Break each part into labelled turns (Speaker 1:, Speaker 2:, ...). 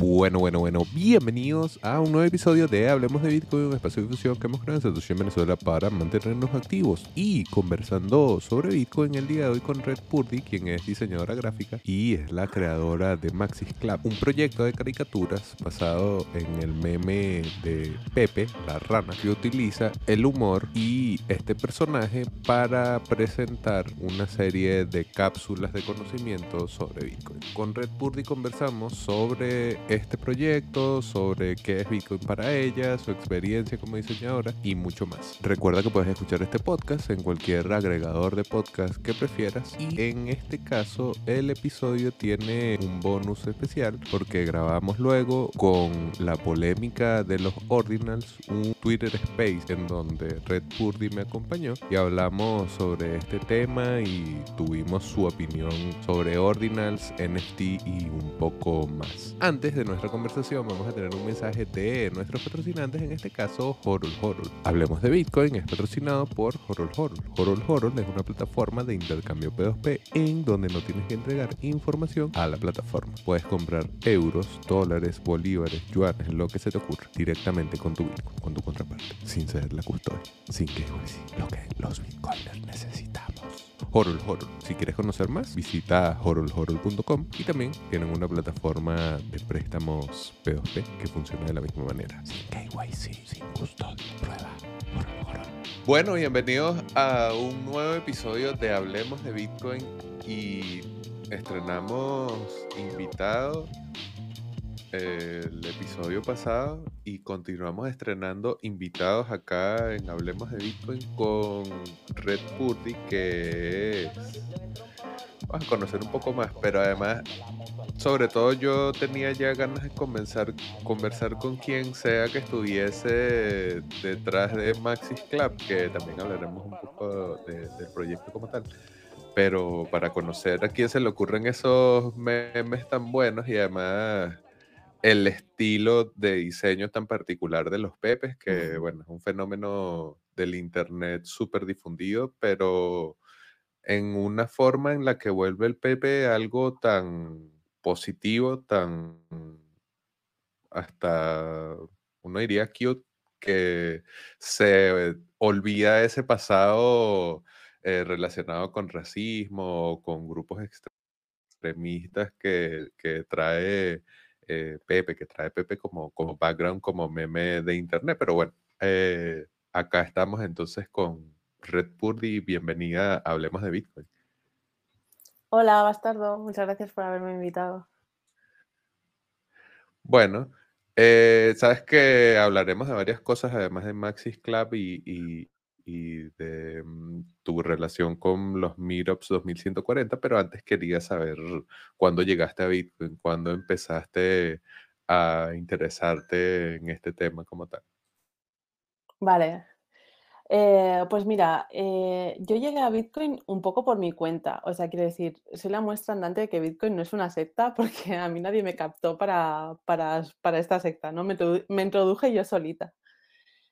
Speaker 1: Bueno, bueno, bueno, bienvenidos a un nuevo episodio de Hablemos de Bitcoin, un espacio de difusión que hemos creado en Satoshi Venezuela para mantenernos activos y conversando sobre Bitcoin el día de hoy con Red Purdy, quien es diseñadora gráfica y es la creadora de Maxis Club, un proyecto de caricaturas basado en el meme de Pepe, la rana, que utiliza el humor y este personaje para presentar una serie de cápsulas de conocimiento sobre Bitcoin. Con Red Purdy conversamos sobre este proyecto, sobre qué es Bitcoin para ella, su experiencia como diseñadora y mucho más. Recuerda que puedes escuchar este podcast en cualquier agregador de podcast que prefieras y en este caso el episodio tiene un bonus especial porque grabamos luego con la polémica de los ordinals un Twitter Space en donde Red Purdy me acompañó y hablamos sobre este tema y tuvimos su opinión sobre ordinals, NFT y un poco más. Antes de nuestra conversación vamos a tener un mensaje de nuestros patrocinantes, en este caso Horol Horol. Hablemos de Bitcoin, es patrocinado por Horol Horol. Horol Horol es una plataforma de intercambio P2P en donde no tienes que entregar información a la plataforma. Puedes comprar euros, dólares, bolívares, yuanes, lo que se te ocurra, directamente con tu Bitcoin, con tu contraparte, sin ser la custodia, sin que lo que los Bitcoiners necesitamos. Horol Horol. Si quieres conocer más, visita horolhorol.com y también tienen una plataforma de préstamos P2P que funciona de la misma manera. Sin KYC, sin custodia, prueba. Horol Horol. Bueno, bienvenidos a un nuevo episodio de Hablemos de Bitcoin y estrenamos invitado el episodio pasado y continuamos estrenando invitados acá en Hablemos de Bitcoin con Red Purdy, que es... Vamos a conocer un poco más, pero además, sobre todo yo tenía ya ganas de conversar, conversar con quien sea que estuviese detrás de Maxis Club, que también hablaremos un poco de- del proyecto como tal. Pero para conocer a quién se le ocurren esos memes tan buenos y además el estilo de diseño tan particular de los pepes, que bueno, es un fenómeno del internet súper difundido, pero en una forma en la que vuelve el pepe algo tan positivo, tan hasta, uno diría cute, que se olvida ese pasado eh, relacionado con racismo o con grupos extremistas que, que trae eh, Pepe, que trae Pepe como, como background, como meme de internet. Pero bueno, eh, acá estamos entonces con Red Purdy. Bienvenida a Hablemos de Bitcoin.
Speaker 2: Hola, Bastardo. Muchas gracias por haberme invitado.
Speaker 1: Bueno, eh, sabes que hablaremos de varias cosas, además de Maxis Club y, y- y de mm, tu relación con los Meetups 2140, pero antes quería saber cuándo llegaste a Bitcoin, cuándo empezaste a interesarte en este tema como tal.
Speaker 2: Vale. Eh, pues mira, eh, yo llegué a Bitcoin un poco por mi cuenta. O sea, quiero decir, soy la muestra andante de que Bitcoin no es una secta porque a mí nadie me captó para, para, para esta secta, ¿no? Me, me introduje yo solita.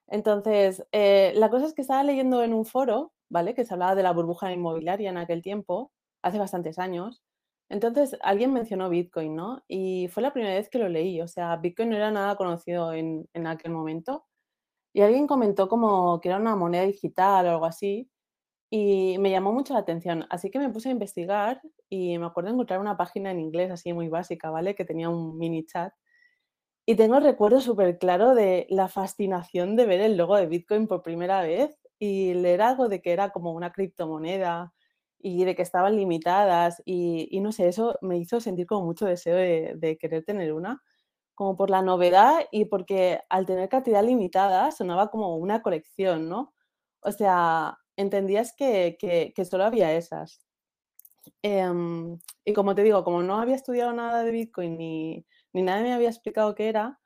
Speaker 2: Entonces, eh, la cosa es que estaba leyendo en un foro, ¿vale? Que se hablaba de la burbuja inmobiliaria en aquel tiempo, hace bastantes años. Entonces, alguien mencionó Bitcoin, ¿no? Y fue la primera vez que lo leí. O sea, Bitcoin no era nada conocido en, en aquel momento. Y alguien comentó como que era una moneda digital o algo así. Y me llamó mucho la atención. Así que me puse a investigar y me acuerdo encontrar una página en inglés así muy básica, ¿vale? Que tenía un mini chat. Y tengo el recuerdo súper claro de la fascinación de ver el logo de Bitcoin por primera vez y leer algo de que era como una criptomoneda y de que estaban limitadas y, no sé, eso me hizo sentir como mucho deseo de, querer tener una, como por la novedad y porque al tener cantidad limitada sonaba como una colección, ¿no? O sea, entendías que, que, que solo había esas. Em, y como te digo, como no había estudiado nada de Bitcoin ni, ni nadie me había explicado qué era,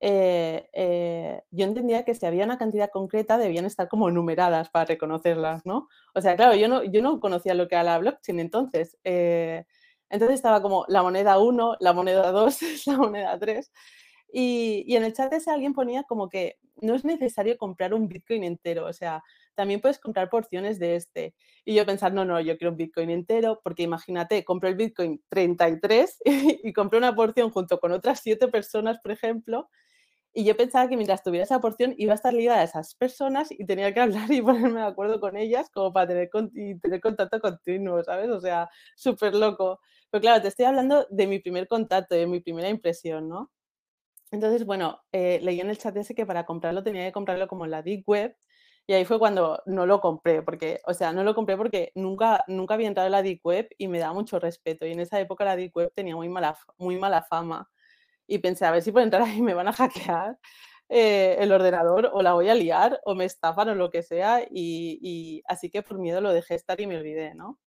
Speaker 2: eh, eh, yo entendía que si había una cantidad concreta debían estar como numeradas para reconocerlas, ¿no? O sea, claro, yo no, yo no conocía lo que era la blockchain entonces. eh, entonces estaba como la moneda 1, la moneda 2, la moneda 3. Y, y en el chat ese alguien ponía como que no es necesario comprar un Bitcoin entero, o sea, también puedes comprar porciones de este. Y yo pensar, no, no, yo quiero un Bitcoin entero, porque imagínate, compro el Bitcoin 33 y, y compré una porción junto con otras siete personas, por ejemplo, y yo pensaba que mientras tuviera esa porción iba a estar ligada a esas personas y tenía que hablar y ponerme de acuerdo con ellas como para tener, y tener contacto continuo, ¿sabes? O sea, súper loco. Pero claro, te estoy hablando de mi primer contacto, de mi primera impresión, ¿no? Entonces, bueno, eh, leí en el chat ese que para comprarlo tenía que comprarlo como en la Deep Web y ahí fue cuando no lo compré, porque, o sea, no lo compré porque nunca, nunca había entrado en la Deep Web y me da mucho respeto. Y en esa época la Deep Web tenía muy mala, muy mala fama y pensé, a ver si por entrar ahí me van a hackear eh, el ordenador o la voy a liar o me estafan o lo que sea y, así que por miedo lo dejé estar y me olvidé, ¿no?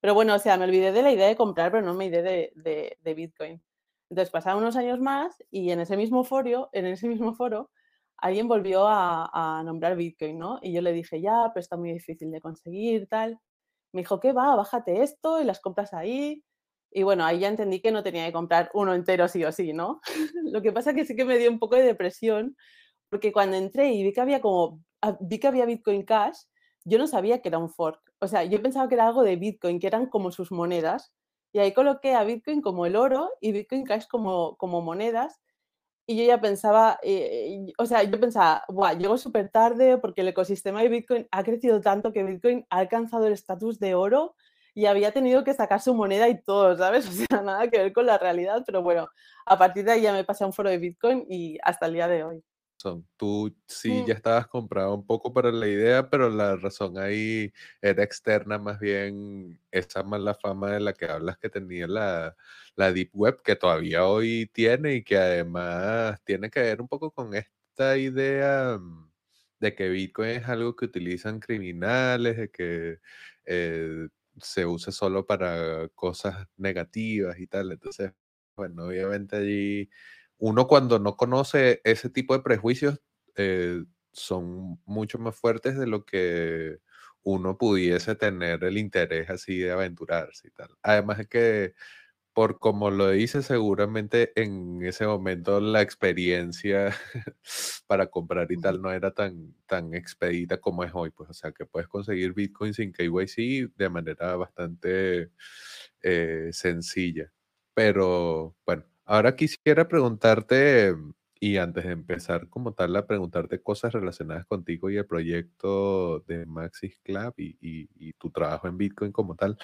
Speaker 2: Pero bueno, o sea, me olvidé de la idea de comprar, pero no me olvidé de, de, Bitcoin. Entonces pasaron unos años más y en ese mismo foro, en ese mismo foro, alguien volvió a, nombrar Bitcoin, ¿no? Y yo le dije, ya, pero está muy difícil de conseguir, tal. Me dijo, ¿qué va? Bájate esto y las compras ahí. Y bueno, ahí ya entendí que no tenía que comprar uno entero sí o sí, ¿no? Lo que pasa que sí que me dio un poco de depresión, porque cuando entré y vi que había como, ah, vi que había Bitcoin Cash, yo no sabía que era un fork. O sea, yo pensaba que era algo de Bitcoin, que eran como sus monedas. Y ahí coloqué a Bitcoin como el oro y Bitcoin Cash como, como monedas. Y yo ya pensaba, eh, o sea, yo pensaba, Buah, llego súper tarde porque el ecosistema de Bitcoin ha crecido tanto que Bitcoin ha alcanzado el estatus de oro y había tenido que sacar su moneda y todo, ¿sabes? O sea, nada que ver con la realidad, pero bueno, a partir de ahí ya me pasé a un foro de Bitcoin y hasta el día de hoy.
Speaker 3: Tú sí ya estabas comprado un poco para la idea, pero la razón ahí era externa, más bien esa mala fama de la que hablas que tenía la, la Deep Web, que todavía hoy tiene y que además tiene que ver un poco con esta idea mm, de que Bitcoin es algo que utilizan criminales, de que eh, se use solo para cosas negativas y tal. Entonces, bueno, obviamente allí uno cuando no conoce ese tipo de prejuicios eh, son mucho más fuertes de lo que uno pudiese tener el interés así de aventurarse y tal. Además es que por como lo dice, seguramente en ese momento la experiencia para comprar y tal no era tan, tan expedita como es hoy, pues, o sea, que puedes conseguir Bitcoin sin KYC de manera bastante eh, sencilla. Pero bueno, ahora quisiera preguntarte, y antes de empezar como tal a preguntarte cosas relacionadas contigo y el proyecto de Maxis Club y, y tu trabajo en Bitcoin como tal,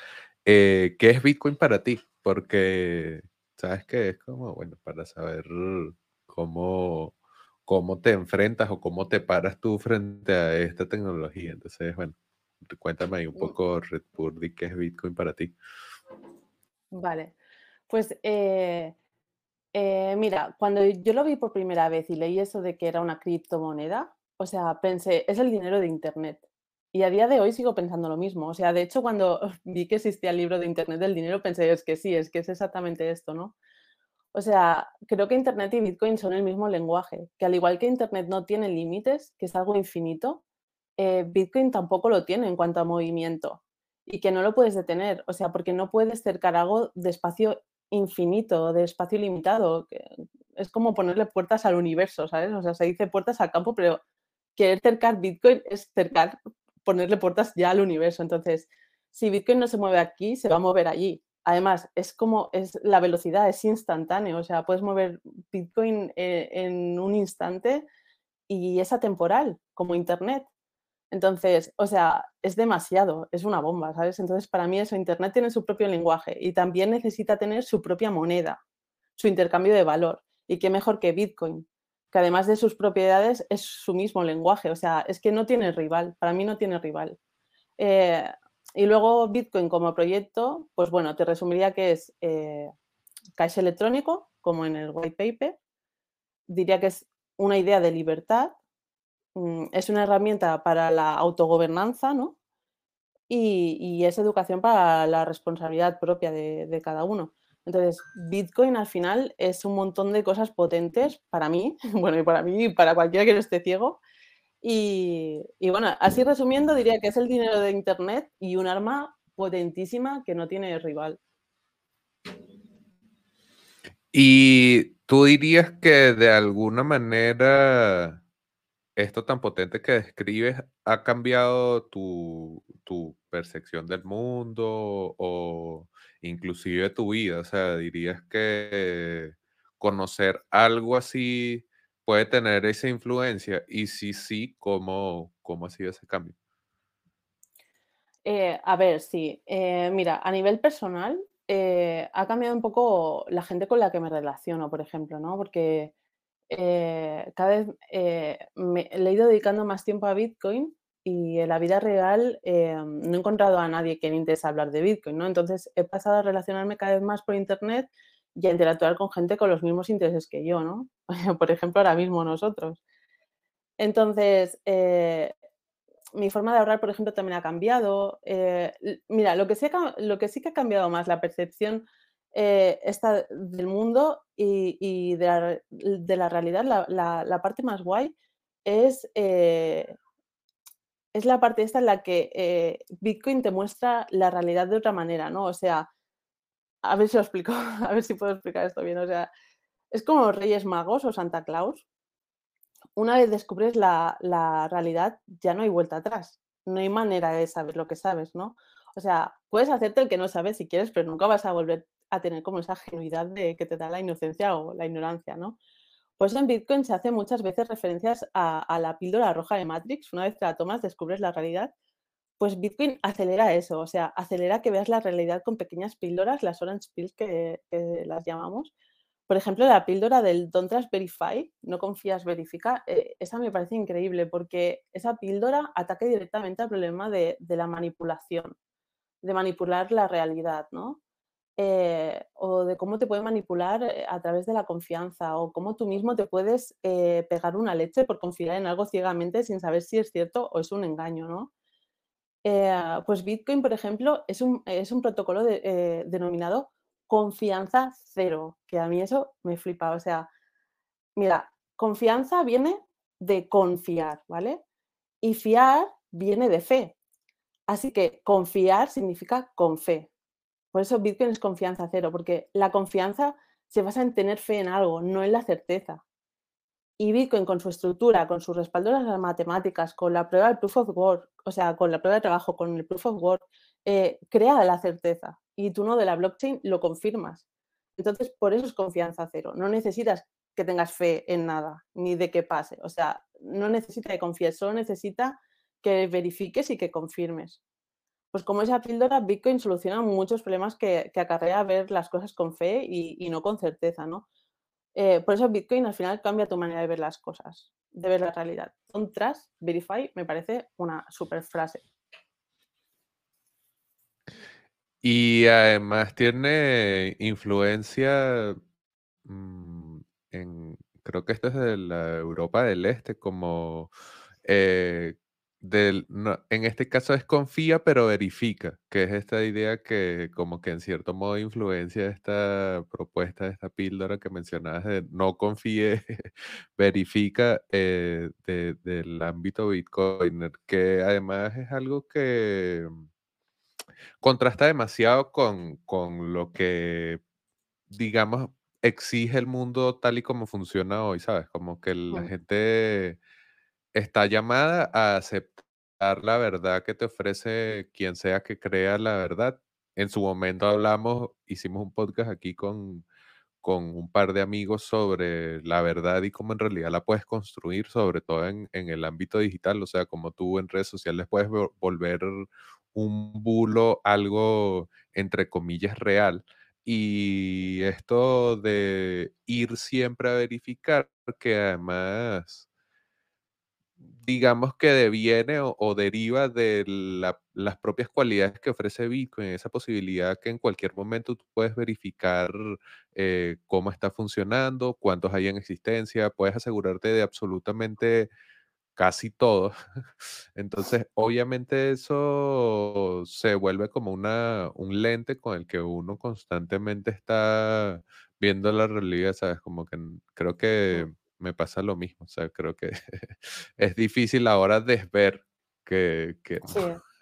Speaker 3: eh, ¿Qué es Bitcoin para ti? Porque, ¿sabes qué? Es como, bueno, para saber cómo, cómo te enfrentas o cómo te paras tú frente a esta tecnología. Entonces, bueno, cuéntame ahí un mm. poco, Red Purdy, ¿qué es Bitcoin para ti?
Speaker 2: Vale, pues eh, eh, mira, cuando yo lo vi por primera vez y leí eso de que era una criptomoneda, o sea, pensé, es el dinero de Internet. Y a día de hoy sigo pensando lo mismo. O sea, de hecho, cuando vi que existía el libro de Internet del dinero, pensé, es que sí, es que es exactamente esto, ¿no? O sea, creo que Internet y Bitcoin son el mismo lenguaje, que al igual que Internet no tiene límites, que es algo infinito, eh, Bitcoin tampoco lo tiene en cuanto a movimiento y que no lo puedes detener, o sea, porque no puedes cercar algo de espacio infinito, de espacio limitado. Que es como ponerle puertas al universo, ¿sabes? O sea, se dice puertas al campo, pero querer cercar Bitcoin es cercar ponerle puertas ya al universo. Entonces, si Bitcoin no se mueve aquí, se va a mover allí. Además, es como es la velocidad, es instantáneo. O sea, puedes mover Bitcoin eh, en un instante y es atemporal, como Internet. Entonces, o sea, es demasiado, es una bomba, ¿sabes? Entonces, para mí eso, Internet tiene su propio lenguaje y también necesita tener su propia moneda, su intercambio de valor. Y qué mejor que Bitcoin, que además de sus propiedades es su mismo lenguaje, o sea, es que no tiene rival, para mí no tiene rival. Eh, y luego Bitcoin como proyecto, pues bueno, te resumiría que es eh, cash electrónico, como en el white paper, diría que es una idea de libertad, es una herramienta para la autogobernanza, ¿no? Y, es educación para la responsabilidad propia de cada uno. Entonces, Bitcoin al final es un montón de cosas potentes para mí, bueno, y para mí y para cualquiera que no esté ciego. Y, bueno, así resumiendo, diría que es el dinero de Internet y un arma potentísima que no tiene rival.
Speaker 3: Y tú dirías que de alguna manera esto tan potente que describes ha cambiado tu, tu percepción del mundo o inclusive tu vida. O sea, dirías que conocer algo así puede tener esa influencia y si sí, ¿cómo, cómo ha sido ese cambio?
Speaker 2: Eh, a ver, sí. Eh, mira, a nivel personal, eh, ha cambiado un poco la gente con la que me relaciono, por ejemplo, ¿no? Porque eh, cada vez eh, me le he ido dedicando más tiempo a Bitcoin y en la vida real eh, no he encontrado a nadie que le interese hablar de Bitcoin, ¿no? Entonces he pasado a relacionarme cada vez más por internet y a interactuar con gente con los mismos intereses que yo, ¿no? Por ejemplo, ahora mismo nosotros. Entonces, mi forma de ahorrar, por ejemplo, también ha cambiado. Mira, lo que, sí lo que sí que ha cambiado más la percepción eh, esta del mundo y, de, la, realidad, la parte más guay es, eh, es la parte esta en la que eh, Bitcoin te muestra la realidad de otra manera, ¿no? O sea, a ver si lo explico, a ver si puedo explicar esto bien. O sea, es como los Reyes Magos o Santa Claus una vez descubres la, la realidad, ya no hay vuelta atrás. No hay manera de saber lo que sabes, ¿no? O sea, puedes hacerte el que no sabes si quieres, pero nunca vas a volver a tener como esa genuidad de que te da la inocencia o la ignorancia, ¿no? Por en Bitcoin se hace muchas veces referencias a, a la píldora roja de Matrix. Una vez que la tomas, descubres la realidad. Pues Bitcoin acelera eso, o sea, acelera que veas la realidad con pequeñas píldoras, las orange pills que, que las llamamos, por ejemplo, la píldora del Don't Trust Verify, no confías, verifica, eh, esa me parece increíble porque esa píldora ataca directamente al problema de, de la manipulación, de manipular la realidad, ¿no? Eh, o de cómo te puede manipular eh, a través de la confianza, o cómo tú mismo te puedes eh, pegar una leche por confiar en algo ciegamente sin saber si es cierto o es un engaño, ¿no? Pues Bitcoin, por ejemplo, es un, es un protocolo de- denominado confianza cero, que a mí eso me flipa. O sea, mira, confianza viene de confiar, ¿vale? Y fiar viene de fe. Así que confiar significa con fe. Por eso Bitcoin es confianza cero, porque la confianza se basa en tener fe en algo, no en la certeza. Y Bitcoin con su estructura, con sus respaldos a las matemáticas, con la prueba del proof of work, o sea, con la prueba de trabajo, con el proof of work, eh, crea la certeza y tú no de la blockchain lo confirmas. Entonces, por eso es confianza cero. No necesitas que tengas fe en nada, ni de que pase. O sea, no necesita que confíes, solo necesita que verifiques y que confirmes. Pues como esa píldora, Bitcoin soluciona muchos problemas que, acarrea ver las cosas con fe y, y no con certeza, ¿no? Eh, por eso Bitcoin al final cambia tu manera de ver las cosas, de ver la realidad. Don't trust, verify, me parece una super frase.
Speaker 3: Y además tiene influencia mm, en, creo que esto es de la Europa del Este, como eh, del, no, en este caso es confía pero verifica, que es esta idea que como que en cierto modo influencia esta propuesta, esta píldora que mencionabas de no confíe, verifica eh, de- del ámbito Bitcoiner, que además es algo que contrasta demasiado con, con lo que, digamos, exige el mundo tal y como funciona hoy, ¿sabes? Como que la
Speaker 2: Mm,
Speaker 3: gente está llamada a aceptar la verdad que te ofrece quien sea que crea la verdad. En su momento hablamos, hicimos un podcast aquí con, con un par de amigos sobre la verdad y cómo en realidad la puedes construir, sobre todo en, en el ámbito digital, o sea, como tú en redes sociales puedes vol- volver un bulo algo, entre comillas, real. Y esto de ir siempre a verificar, que además digamos que deviene o, o deriva de la- las propias cualidades que ofrece Bitcoin, esa posibilidad que en cualquier momento tú puedes verificar eh, cómo está funcionando, cuántos hay en existencia, puedes asegurarte de absolutamente casi todo. Entonces, obviamente eso se vuelve como una, un lente con el que uno constantemente está viendo la realidad, ¿sabes? Como que creo que me pasa lo mismo, o sea, creo que es difícil ahora desver que, que no.
Speaker 2: Sí,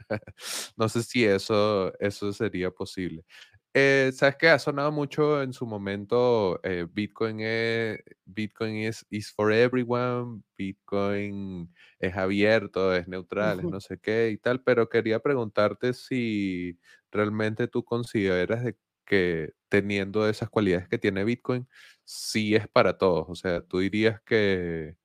Speaker 3: No sé si eso, eso sería posible. Eh, ¿Sabes qué? Ha sonado mucho en su momento. eh, Bitcoin es, Bitcoin is, is for everyone. Bitcoin es abierto, es neutral, es no sé qué y tal. Pero quería preguntarte si realmente tú consideras de que teniendo esas cualidades que tiene Bitcoin, sí es para todos. O sea, tú dirías que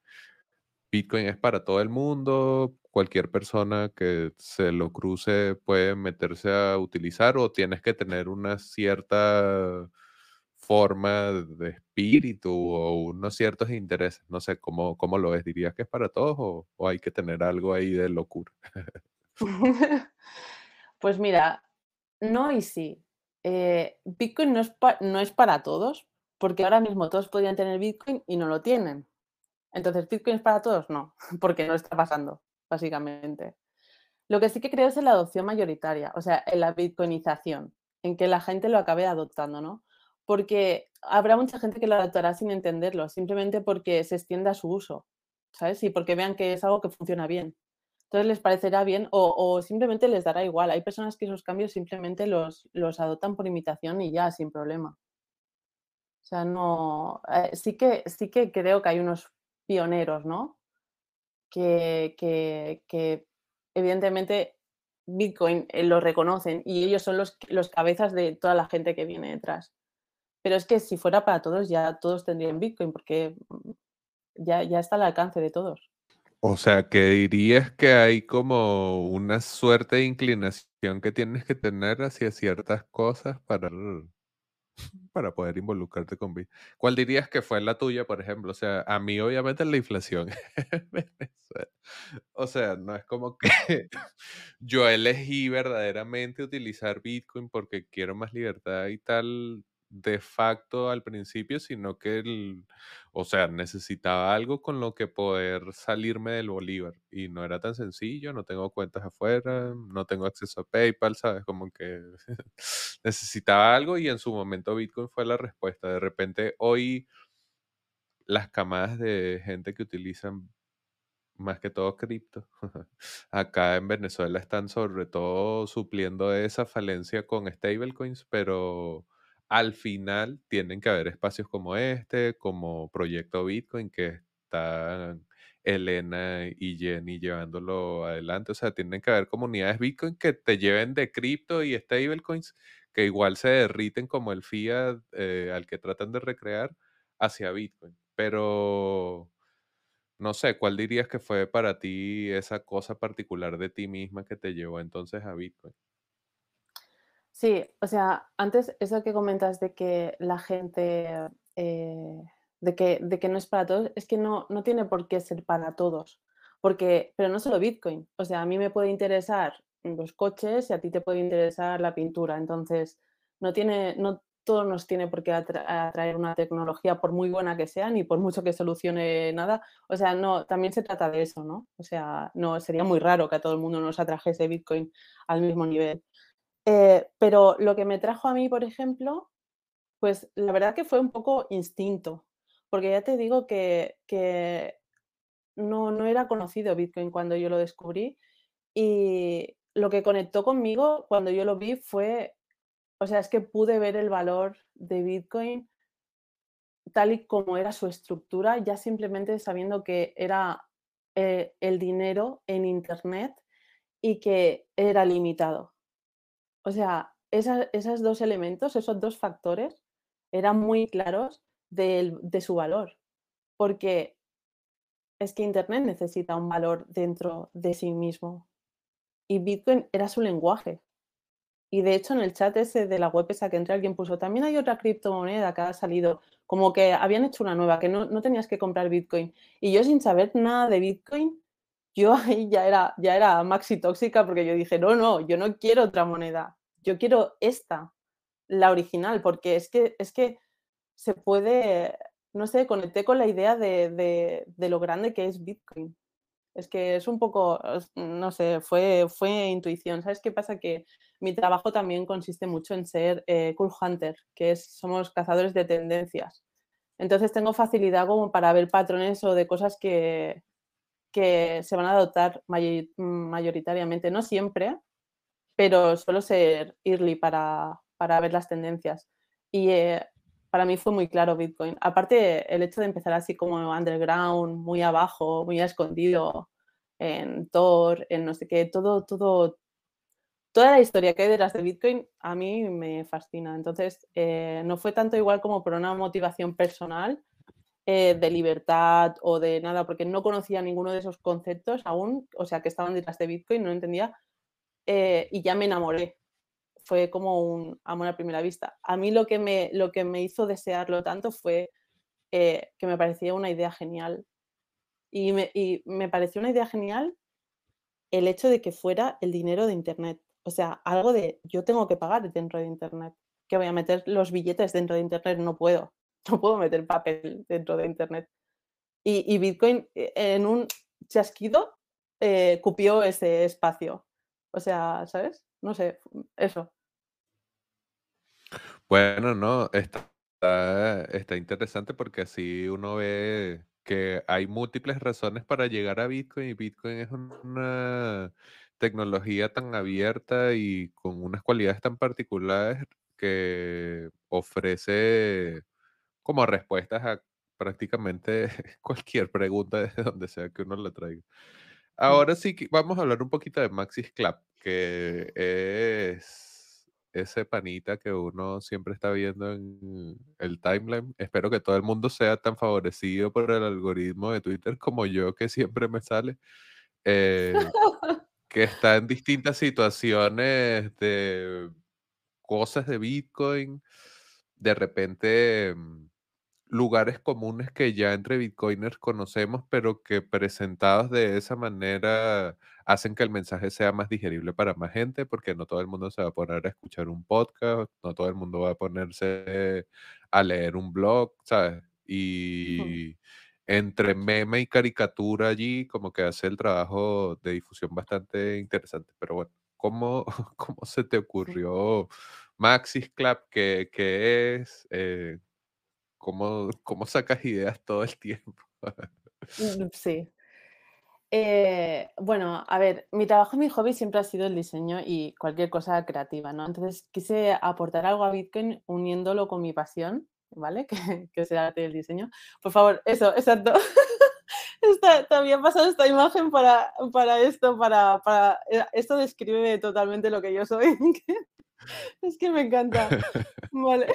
Speaker 3: Bitcoin es para todo el mundo, cualquier persona que se lo cruce puede meterse a utilizar o tienes que tener una cierta forma de espíritu o unos ciertos intereses. No sé, ¿cómo, cómo lo ves? ¿Dirías que es para todos o, o hay que tener algo ahí de locura?
Speaker 2: Pues mira, no y sí. Eh, Bitcoin no es, no es para todos, porque ahora mismo todos podrían tener Bitcoin y no lo tienen. Entonces, ¿Bitcoin es para todos? No, porque no está pasando, básicamente. Lo que sí que creo es en la adopción mayoritaria, o sea, en la bitcoinización, en que la gente lo acabe adoptando, ¿no? Porque habrá mucha gente que lo adoptará sin entenderlo, simplemente porque se extienda su uso, ¿sabes? Y porque vean que es algo que funciona bien. Entonces les parecerá bien o, simplemente les dará igual. Hay personas que esos cambios simplemente los, los adoptan por imitación y ya, sin problema. O sea, no. eh, sí, que, sí que creo que hay unos pioneros, ¿no? que, que- que evidentemente Bitcoin eh, lo reconocen y ellos son los, los cabezas de toda la gente que viene detrás. Pero es que si fuera para todos, ya todos tendrían Bitcoin porque mm, ya, ya está al alcance de todos.
Speaker 3: O sea, que dirías que hay como una suerte de inclinación que tienes que tener hacia ciertas cosas para, para poder involucrarte con Bitcoin. ¿Cuál dirías que fue la tuya, por ejemplo? O sea, a mí obviamente la inflación. O sea, no es como que yo elegí verdaderamente utilizar Bitcoin porque quiero más libertad y tal de facto al principio, sino que el, o sea, necesitaba algo con lo que poder salirme del Bolívar y no era tan sencillo, no tengo cuentas afuera, no tengo acceso a PayPal, ¿sabes? Como que necesitaba algo y en su momento Bitcoin fue la respuesta. De repente hoy las camadas de gente que utilizan más que todo cripto, acá en Venezuela están sobre todo supliendo esa falencia con stablecoins, pero al final tienen que haber espacios como este, como Proyecto Bitcoin, que están Elena y Jenny llevándolo adelante. O sea, tienen que haber comunidades Bitcoin que te lleven de cripto y stablecoins que igual se derriten como el fiat eh, al que tratan de recrear hacia Bitcoin. Pero no sé, ¿cuál dirías que fue para ti esa cosa particular de ti misma que te llevó entonces a Bitcoin?
Speaker 2: Sí, o sea, antes eso que comentas de que la gente, eh, de que, de que no es para todos, es que no, no tiene por qué ser para todos. Porque, pero no solo Bitcoin. O sea, a mí me puede interesar los coches y a ti te puede interesar la pintura. Entonces, no tiene, no todo nos tiene por qué atra- atraer una tecnología, por muy buena que sea, ni por mucho que solucione nada. O sea, no, también se trata de eso, ¿no? O sea, no, sería muy raro que a todo el mundo nos atrajese Bitcoin al mismo nivel. Eh, pero lo que me trajo a mí, por ejemplo, pues la verdad que fue un poco instinto, porque ya te digo que, no, no era conocido Bitcoin cuando yo lo descubrí y lo que conectó conmigo cuando yo lo vi fue, o sea, es que pude ver el valor de Bitcoin tal y como era su estructura, ya simplemente sabiendo que era eh, el dinero en Internet y que era limitado. O sea, esa esos 2 elementos, esos 2 factores, eran muy claros del de su valor, porque es que Internet necesita un valor dentro de sí mismo, y Bitcoin era su lenguaje. Y de hecho, en el chat ese de la web esa que entré, alguien puso: "También hay otra criptomoneda que ha salido", como que habían hecho una nueva, que no no tenías que comprar Bitcoin. Y yo sin saber nada de Bitcoin, yo ahí ya era ya era maxi tóxica, porque yo dije: "No, no, yo no quiero otra moneda, yo quiero esta, la original", porque es que es que se puede, no sé, conecté con la idea de de de lo grande que es Bitcoin. Es que es un poco, no sé, fue fue intuición. ¿Sabes qué pasa? Que mi trabajo también consiste mucho en ser, eh, cool hunter, que es somos cazadores de tendencias. Entonces, tengo facilidad como para ver patrones o de cosas que que se van a adoptar mayo mayoritariamente, no siempre, pero suelo ser early para para ver las tendencias. Y eh, para mí fue muy claro Bitcoin. Aparte, el hecho de empezar así como underground, muy abajo, muy escondido, en Tor, en no sé qué, todo, todo, toda la historia que hay detrás de Bitcoin a mí me fascina. Entonces, eh, no fue tanto igual como por una motivación personal eh, de libertad o de nada, porque no conocía ninguno de esos conceptos aún, o sea, que estaban detrás de Bitcoin, no entendía, eh, y ya me enamoré. Fue como un amor a primera vista. A mí lo que me, lo que me hizo desearlo tanto fue que me parecía una idea genial. Y me, y me pareció una idea genial el hecho de que fuera el dinero de Internet. O sea, algo de yo tengo que pagar dentro de Internet. Que voy a meter los billetes dentro de Internet, no puedo. No puedo meter papel dentro de Internet. Y, Bitcoin eh, en un chasquido eh, cupió ese espacio. O sea, ¿sabes? No sé, eso.
Speaker 3: Bueno, no, está, está interesante porque así uno ve que hay múltiples razones para llegar a Bitcoin y Bitcoin es una tecnología tan abierta y con unas cualidades tan particulares que ofrece como respuestas a prácticamente cualquier pregunta desde donde sea que uno la traiga. Ahora sí que vamos a hablar un poquito de Maxis Club, que es ese panita que uno siempre está viendo en el timeline. Espero que todo el mundo sea tan favorecido por el algoritmo de Twitter como yo, que siempre me sale. Eh, que está en distintas situaciones de cosas de Bitcoin, de repente mm, lugares comunes que ya entre Bitcoiners conocemos, pero que presentados de esa manera hacen que el mensaje sea más digerible para más gente, porque no todo el mundo se va a poner a escuchar un podcast, no todo el mundo va a ponerse a leer un blog, ¿sabes? Y entre meme y caricatura allí, como que hace el trabajo de difusión bastante interesante. Pero bueno, ¿cómo, cómo se te ocurrió Maxis Club? ¿Qué, qué es? Eh, ¿cómo, ¿Cómo sacas ideas todo el tiempo?
Speaker 2: Mm, sí. Eh, bueno, a ver, mi trabajo y mi hobby siempre ha sido el diseño y cualquier cosa creativa, ¿no? Entonces quise aportar algo a Bitcoin uniéndolo con mi pasión ¿vale? Que, que sea el diseño. Por favor, eso, exacto. Esta, también pasado esta imagen para, para esto, para, para, eh, esto describe totalmente lo que yo soy. es que me encanta. Vale.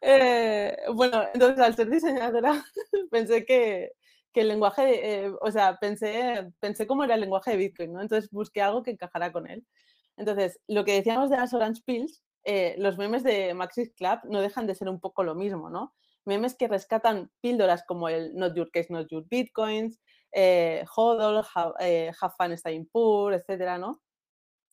Speaker 2: Eh, bueno, entonces al ser diseñadora pensé que, que el lenguaje, eh, o sea, pensé, pensé cómo era el lenguaje de Bitcoin, ¿no? Entonces busqué algo que encajara con él. Entonces, lo que decíamos de las Orange Pills, eh, los memes de Maxis Club no dejan de ser un poco lo mismo, ¿no? Memes que rescatan píldoras como el Not Your Case, Not Your Bitcoins, Hodl, eh, Have, Fun Staying Poor, etcétera, ¿no?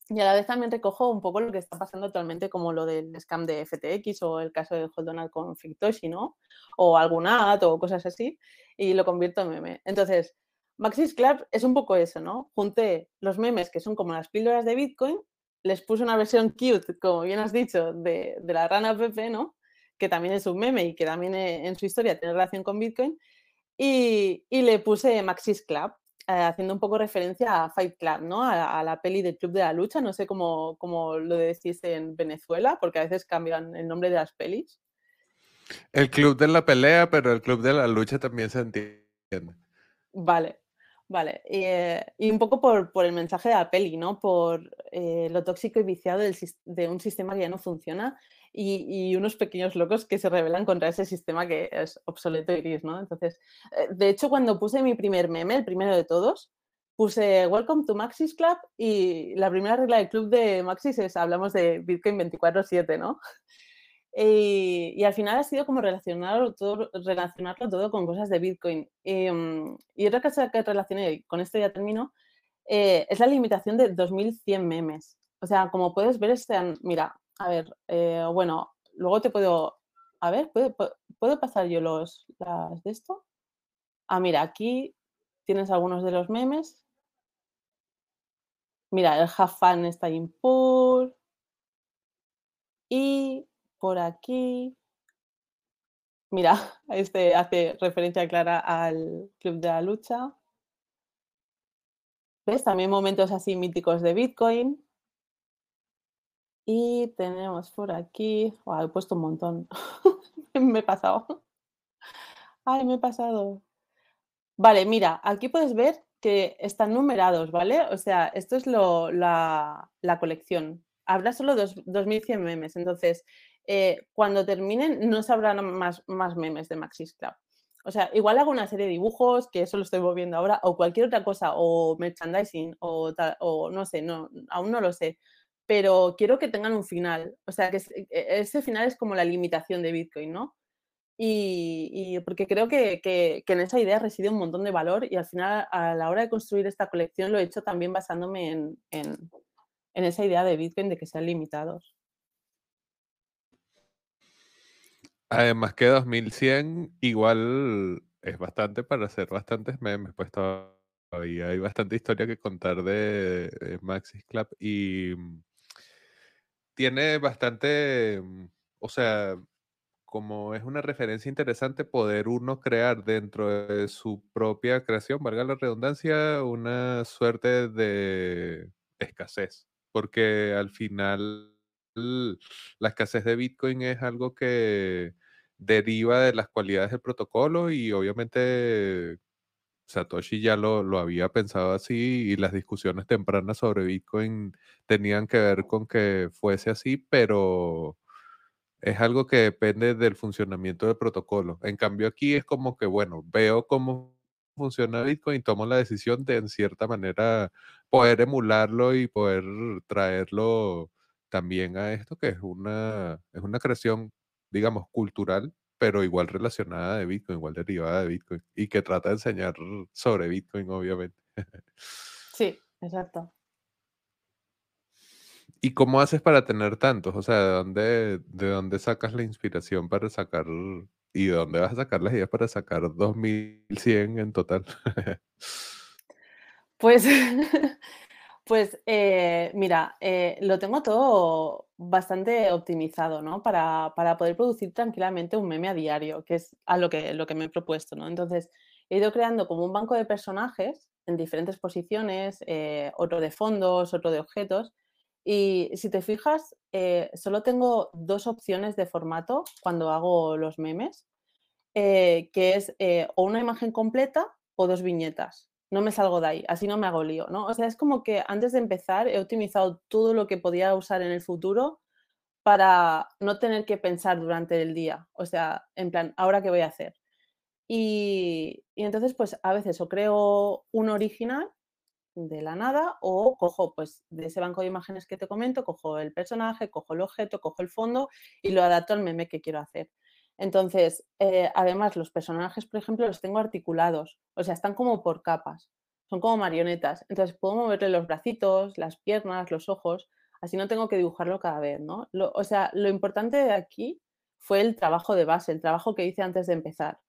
Speaker 2: Y a la vez también recojo un poco lo que está pasando actualmente, como lo del scam de FTX o el caso de Donald con Fictoshi, ¿no? O algún ad o cosas así, y lo convierto en meme. Entonces, Maxis Club es un poco eso, ¿no? Junté los memes que son como las píldoras de Bitcoin les puse una versión cute, como bien has dicho, de, la rana Pepe, ¿no? Que también es un meme y que también eh, en su historia tiene relación con Bitcoin. Y, le puse Maxis Club, haciendo un poco referencia a Fight Club, ¿no? A, la peli del Club de la Lucha, no sé cómo, cómo, lo decís en Venezuela, porque a veces cambian el nombre de las pelis.
Speaker 3: El Club de la Pelea, pero el Club de la Lucha también se entiende.
Speaker 2: Vale, Vale, eh, y un poco por, el mensaje de la peli, ¿no? Por eh, lo tóxico y viciado de un sistema que ya no funciona y, unos pequeños locos que se rebelan contra ese sistema que es obsoleto y gris, ¿no? Entonces, eh, de hecho, cuando puse mi primer meme, el primero de todos, puse Welcome to Maxis Club y la primera regla del club de Maxis es hablamos de Bitcoin 24/7, ¿no? Eh, y, al final ha sido como relacionarlo todo, relacionarlo todo con cosas de Bitcoin. Mm, y otra cosa que relacioné, con esto ya termino, eh, es la limitación de 2100 memes. O sea, como puedes ver, están, mira, a ver, eh, bueno, luego te puedo, a ver, ¿puedo, ¿puedo pasar yo los, las de esto? Ah, mira, aquí tienes algunos de los memes. Mira, el fun está impur. Y por aquí. Mira, este hace referencia clara al Club de la Lucha. ¿Ves? También momentos así míticos de Bitcoin. Y tenemos por aquí, ¡guau! He puesto un montón. Me he pasado. Ay, me he pasado. Vale, mira, aquí puedes ver que están numerados, ¿vale? O sea, esto es lo la la colección. Habrá solo dos 2100 memes. Entonces, eh, cuando terminen, no se habrán más más memes de Maxis Club. O sea, igual hago una serie de dibujos, que eso lo estoy moviendo ahora, o cualquier otra cosa, o merchandising, o o no sé, no, aún no lo sé. Pero quiero que tengan un final. O sea, que ese e ese final es como la limitación de Bitcoin, ¿no? Y y porque creo que que que en esa idea reside un montón de valor y al final, a la hora de construir esta colección, lo he hecho también basándome en en en esa idea de Bitcoin de que sean limitados.
Speaker 3: Además que 2100 igual es bastante para hacer bastantes memes, pues todavía hay bastante historia que contar de, Maxis Club y tiene bastante, mm, o sea, como es una referencia interesante poder uno crear dentro de su propia creación, valga la redundancia, una suerte de escasez, porque al final la escasez de Bitcoin es algo que deriva de las cualidades del protocolo y obviamente Satoshi ya lo, lo había pensado así y las discusiones tempranas sobre Bitcoin tenían que ver con que fuese así, pero es algo que depende del funcionamiento del protocolo. En cambio, aquí es como que, bueno, veo cómo funciona Bitcoin y tomo la decisión de, en cierta manera, poder emularlo y poder traerlo también a esto, que es una, es una creación, digamos, cultural, pero igual relacionada de Bitcoin, igual derivada de Bitcoin, y que trata de enseñar sobre Bitcoin, obviamente.
Speaker 2: Sí, exacto.
Speaker 3: ¿Y cómo haces para tener tantos? O sea, ¿de dónde, de dónde sacas la inspiración para sacar y de dónde vas a sacar las ideas para sacar 2100 en total?
Speaker 2: Pues Pues, eh, mira, eh, lo tengo todo bastante optimizado, ¿no? Para, para poder producir tranquilamente un meme a diario, que es a lo que, lo que me he propuesto, ¿no? Entonces, he ido creando como un banco de personajes en diferentes posiciones, eh, otro de fondos, otro de objetos. Y si te fijas, solo tengo dos opciones de formato cuando hago los memes que es o una imagen completa o dos viñetas. No me salgo de ahí, así no me hago lío, ¿no? O sea, es como que antes de empezar he optimizado todo lo que podía usar en el futuro para no tener que pensar durante el día. O sea, en plan, ¿ahora qué voy a hacer? Y, y entonces, pues a veces o creo un original de la nada o cojo, pues de ese banco de imágenes que te comento, cojo el personaje, cojo el objeto, cojo el fondo y lo adapto al meme que quiero hacer. Entonces, eh, además, los personajes, por ejemplo, los tengo articulados, o sea, están como por capas, son como marionetas. Entonces, puedo moverle los bracitos, las piernas, los ojos, así no tengo que dibujarlo cada vez, ¿no? O sea, lo importante de aquí fue el trabajo de base, el trabajo que hice antes de empezar.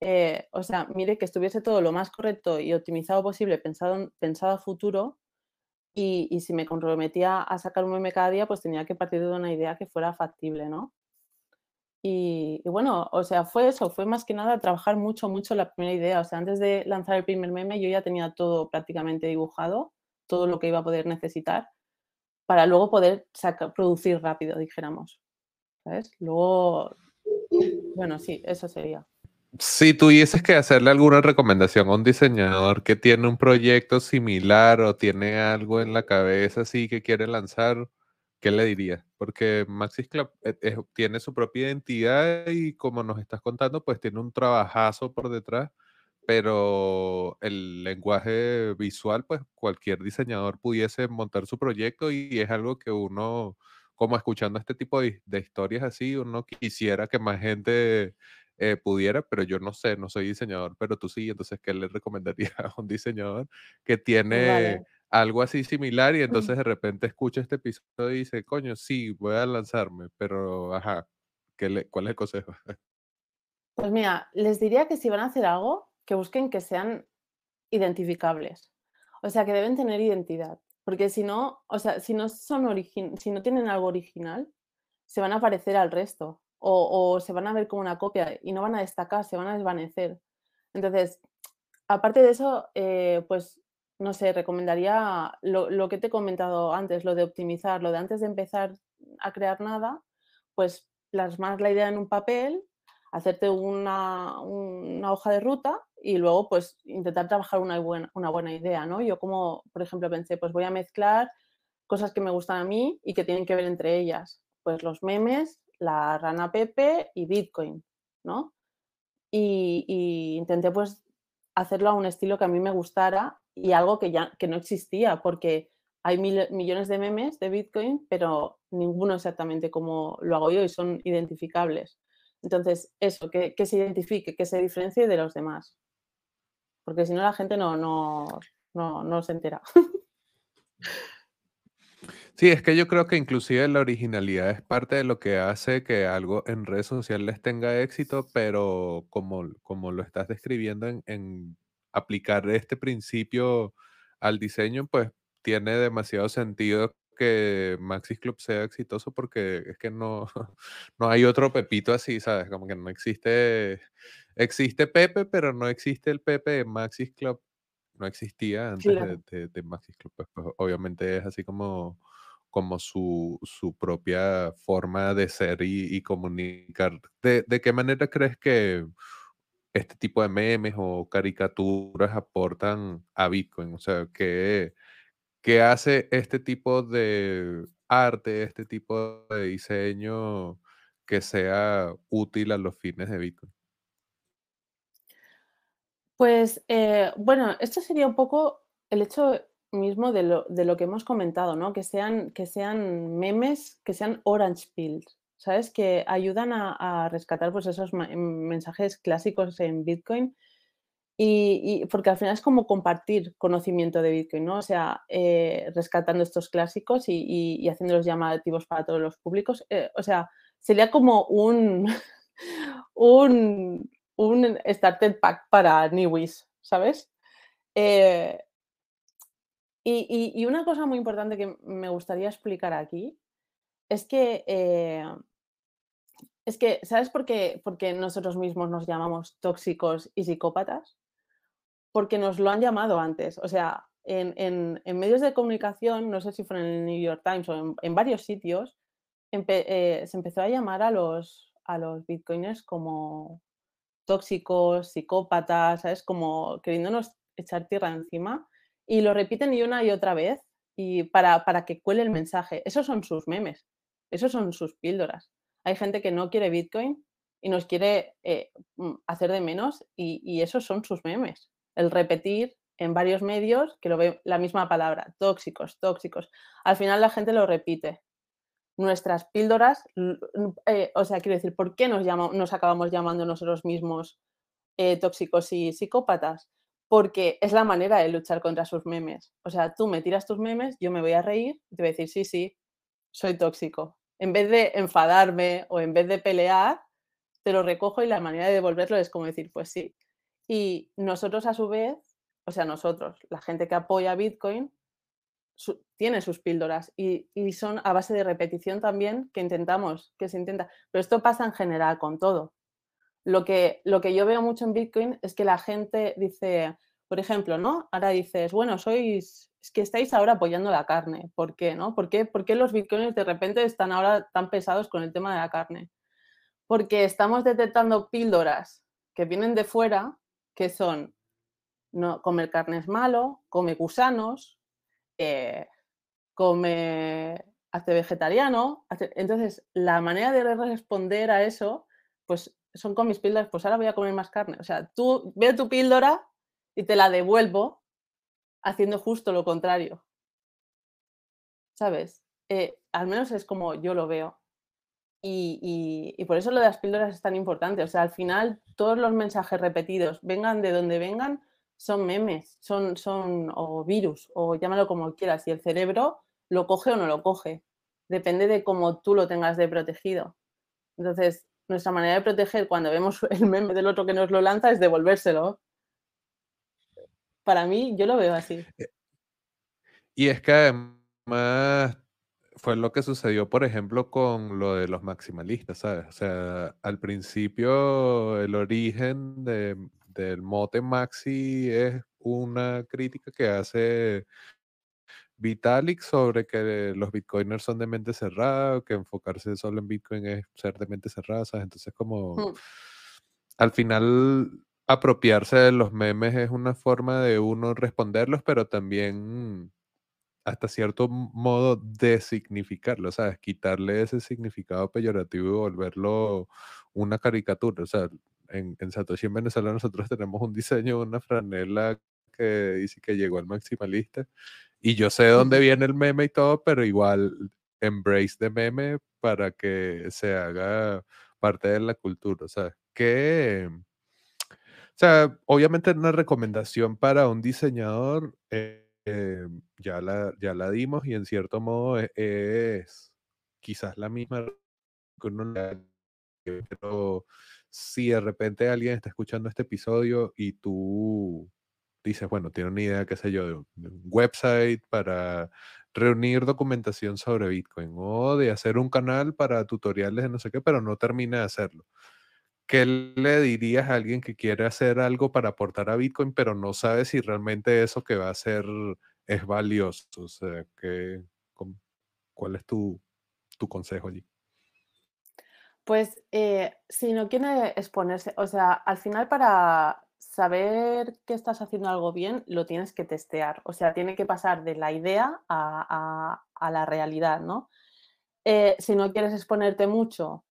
Speaker 2: Eh, o sea, mire que estuviese todo lo más correcto y optimizado posible, pensado, en- pensado a futuro, y, y si me comprometía a sacar un meme cada día, pues tenía que partir de una idea que fuera factible, ¿no? Y bueno, o sea, fue eso, fue más que nada trabajar mucho, mucho la primera idea. O sea, antes de lanzar el primer meme, yo ya tenía todo prácticamente dibujado, todo lo que iba a poder necesitar, para luego poder saca producir rápido, dijéramos, ¿sabes? Luego, bueno, sí, eso sería.
Speaker 3: Si tuvieses que hacerle alguna recomendación a un diseñador que tiene un proyecto similar o tiene algo en la cabeza así que quiere lanzar, ¿qué le dirías? Porque Maxis Club eh, eh, tiene su propia identidad y como nos estás contando, pues tiene un trabajazo por detrás, pero el lenguaje visual, pues cualquier diseñador pudiese montar su proyecto y es algo que uno, como escuchando este tipo de, de historias así, uno quisiera que más gente eh, pudiera, pero yo no sé, no soy diseñador, pero tú sí, entonces, ¿qué le recomendaría a un diseñador que tiene
Speaker 2: Vale.
Speaker 3: Algo así similar y entonces de repente escucha este episodio y dice, coño, sí, voy a lanzarme, pero, ajá, ¿qué le, ¿cuál es el consejo?
Speaker 2: Pues mira, les diría que si van a hacer algo, que busquen que sean identificables. O sea, que deben tener identidad, porque si no, o sea, si no son origin si no tienen algo original, se van a parecer al resto o o se van a ver como una copia y no van a destacar, se van a desvanecer. Entonces, aparte de eso, eh, pues, no sé, recomendaría lo lo que te he comentado antes, lo de optimizar, lo de antes de empezar, a crear nada, pues plasmar la idea en un papel, hacerte una, una hoja de ruta y luego pues intentar trabajar una buena, una buena idea, ¿no? Yo como, por ejemplo, pensé, pues voy a mezclar cosas que me gustan a mí y que tienen que ver entre ellas, pues los memes, la rana Pepe y Bitcoin, ¿no? Y, y intenté pues hacerlo a un estilo que a mí me gustara y algo que ya que no existía, porque hay mil, millones de memes de Bitcoin, pero ninguno exactamente como lo hago yo y son identificables. Entonces, eso, que, que se identifique, que se diferencie de los demás. Porque si no, la gente no, no, no, no se entera.
Speaker 3: Sí, es que yo creo que inclusive la originalidad es parte de lo que hace que algo en redes sociales tenga éxito, pero como, como lo estás describiendo en, en aplicar este principio al diseño, pues tiene demasiado sentido que Maxis Club sea exitoso porque es que no, no hay otro Pepito así, ¿sabes? Como que no existe, existe Pepe, pero no existe el Pepe de Maxis Club. No existía antes
Speaker 2: Claro.
Speaker 3: de, de- de Maxis Club. Pues, pues, obviamente es así como, como su, su propia forma de ser y, y comunicar. ¿De, de qué manera crees que este tipo de memes o caricaturas aportan a Bitcoin? O sea, ¿qué, qué hace este tipo de arte, este tipo de diseño que sea útil a los fines de Bitcoin?
Speaker 2: Pues, eh, bueno, esto sería un poco el hecho mismo de lo, de lo que hemos comentado, ¿no? Que sean, que sean memes, que sean orange pills, ¿sabes? Que ayudan a, rescatar pues, esos ma- mensajes clásicos en Bitcoin Y, porque al final es como compartir conocimiento de Bitcoin, ¿no? O sea, eh, rescatando estos clásicos y, y- y haciéndolos llamativos para todos los públicos. Eh, o sea, sería como un, un, un starter pack para Newies, ¿sabes? Eh, y, una cosa muy importante que me gustaría explicar aquí es que, es que ¿sabes por qué, por qué nosotros mismos nos llamamos tóxicos y psicópatas? Porque nos lo han llamado antes. O sea, en, medios de comunicación, no sé si fue en el New York Times o en, varios sitios, eh, se empezó a llamar a los, a los bitcoiners como tóxicos, psicópatas, ¿sabes? Como queriéndonos echar tierra encima. Y lo repiten y una y otra vez y para, para que cuele el mensaje. Esos son sus memes, esos son sus píldoras. Hay gente que no quiere Bitcoin y nos quiere eh, mm, hacer de menos y, esos son sus memes. El repetir en varios medios que lo ve la misma palabra, tóxicos, tóxicos. Al final la gente lo repite. Nuestras píldoras, eh, o sea, quiero decir, ¿por qué nos, llama- nos acabamos llamando nosotros mismos eh, tóxicos y psicópatas? Porque es la manera de luchar contra sus memes. O sea, tú me tiras tus memes, yo me voy a reír y te voy a decir, sí, sí, soy tóxico. En vez de enfadarme o en vez de pelear, te lo recojo y la manera de devolverlo es como decir, pues sí. Y nosotros a su vez, o sea, nosotros, la gente que apoya Bitcoin, tiene sus píldoras y, y son a base de repetición también que intentamos, que se intenta. Pero esto pasa en general con todo. Lo que, lo que yo veo mucho en Bitcoin es que la gente dice, por ejemplo, ¿no? Ahora dices, bueno, sois, es que estáis ahora apoyando la carne. ¿Por qué, no? ¿Por qué, por qué los Bitcoiners de repente están ahora tan pesados con el tema de la carne? Porque estamos detectando píldoras que vienen de fuera, que son, no, comer carne es malo, come gusanos, eh, come, hace vegetariano. entonces, la manera de responder a eso, pues son con mis píldoras, pues ahora voy a comer más carne. O sea, tú veo tu píldora y te la devuelvo haciendo justo lo contrario, ¿sabes? Eh, al menos es como yo lo veo. Y, y- y por eso lo de las píldoras es tan importante. O sea, al final todos los mensajes repetidos, vengan de donde vengan, son memes, son, son o virus, o llámalo como quieras. Y el cerebro lo coge o no lo coge. Depende de cómo tú lo tengas de protegido. Entonces, nuestra manera de proteger cuando vemos el meme del otro que nos lo lanza es devolvérselo. Para mí, yo lo veo así.
Speaker 3: Y es que además fue lo que sucedió, por ejemplo, con lo de los maximalistas, ¿sabes? O sea, al principio el origen de- del mote maxi es una crítica que hace Vitalik sobre que los bitcoiners son de mente cerrada, que enfocarse solo en Bitcoin es ser de mente cerrada, ¿sabes? Entonces como
Speaker 2: Mm.
Speaker 3: al final apropiarse de los memes es una forma de uno responderlos, pero también hasta cierto modo designificarlo, ¿sabes? Quitarle ese significado peyorativo y volverlo una caricatura. O sea, en, en Satoshi en Venezuela nosotros tenemos un diseño, una franela que dice que llegó al maximalista. Y yo sé de dónde viene el meme y todo, pero igual embrace de meme para que se haga parte de la cultura. O sea, que... O sea, obviamente una recomendación para un diseñador eh, eh, ya, la, ya la dimos y en cierto modo e- es, quizás la misma que uno pero si de repente alguien está escuchando este episodio y tú dices, bueno, tiene una idea, qué sé yo, un, de un website para reunir documentación sobre Bitcoin o de hacer un canal para tutoriales de no sé qué, pero no termina de hacerlo. ¿Qué le dirías a alguien que quiere hacer algo para aportar a Bitcoin, pero no sabe si realmente eso que va a hacer es valioso? O sea, ¿qué, ¿cuál es tu, tu consejo allí?
Speaker 2: Pues eh, si no quiere exponerse, o sea, al final para saber que estás haciendo algo bien, lo tienes que testear. O sea, tiene que pasar de la idea a, a- a la realidad, ¿no? Eh, si no quieres exponerte mucho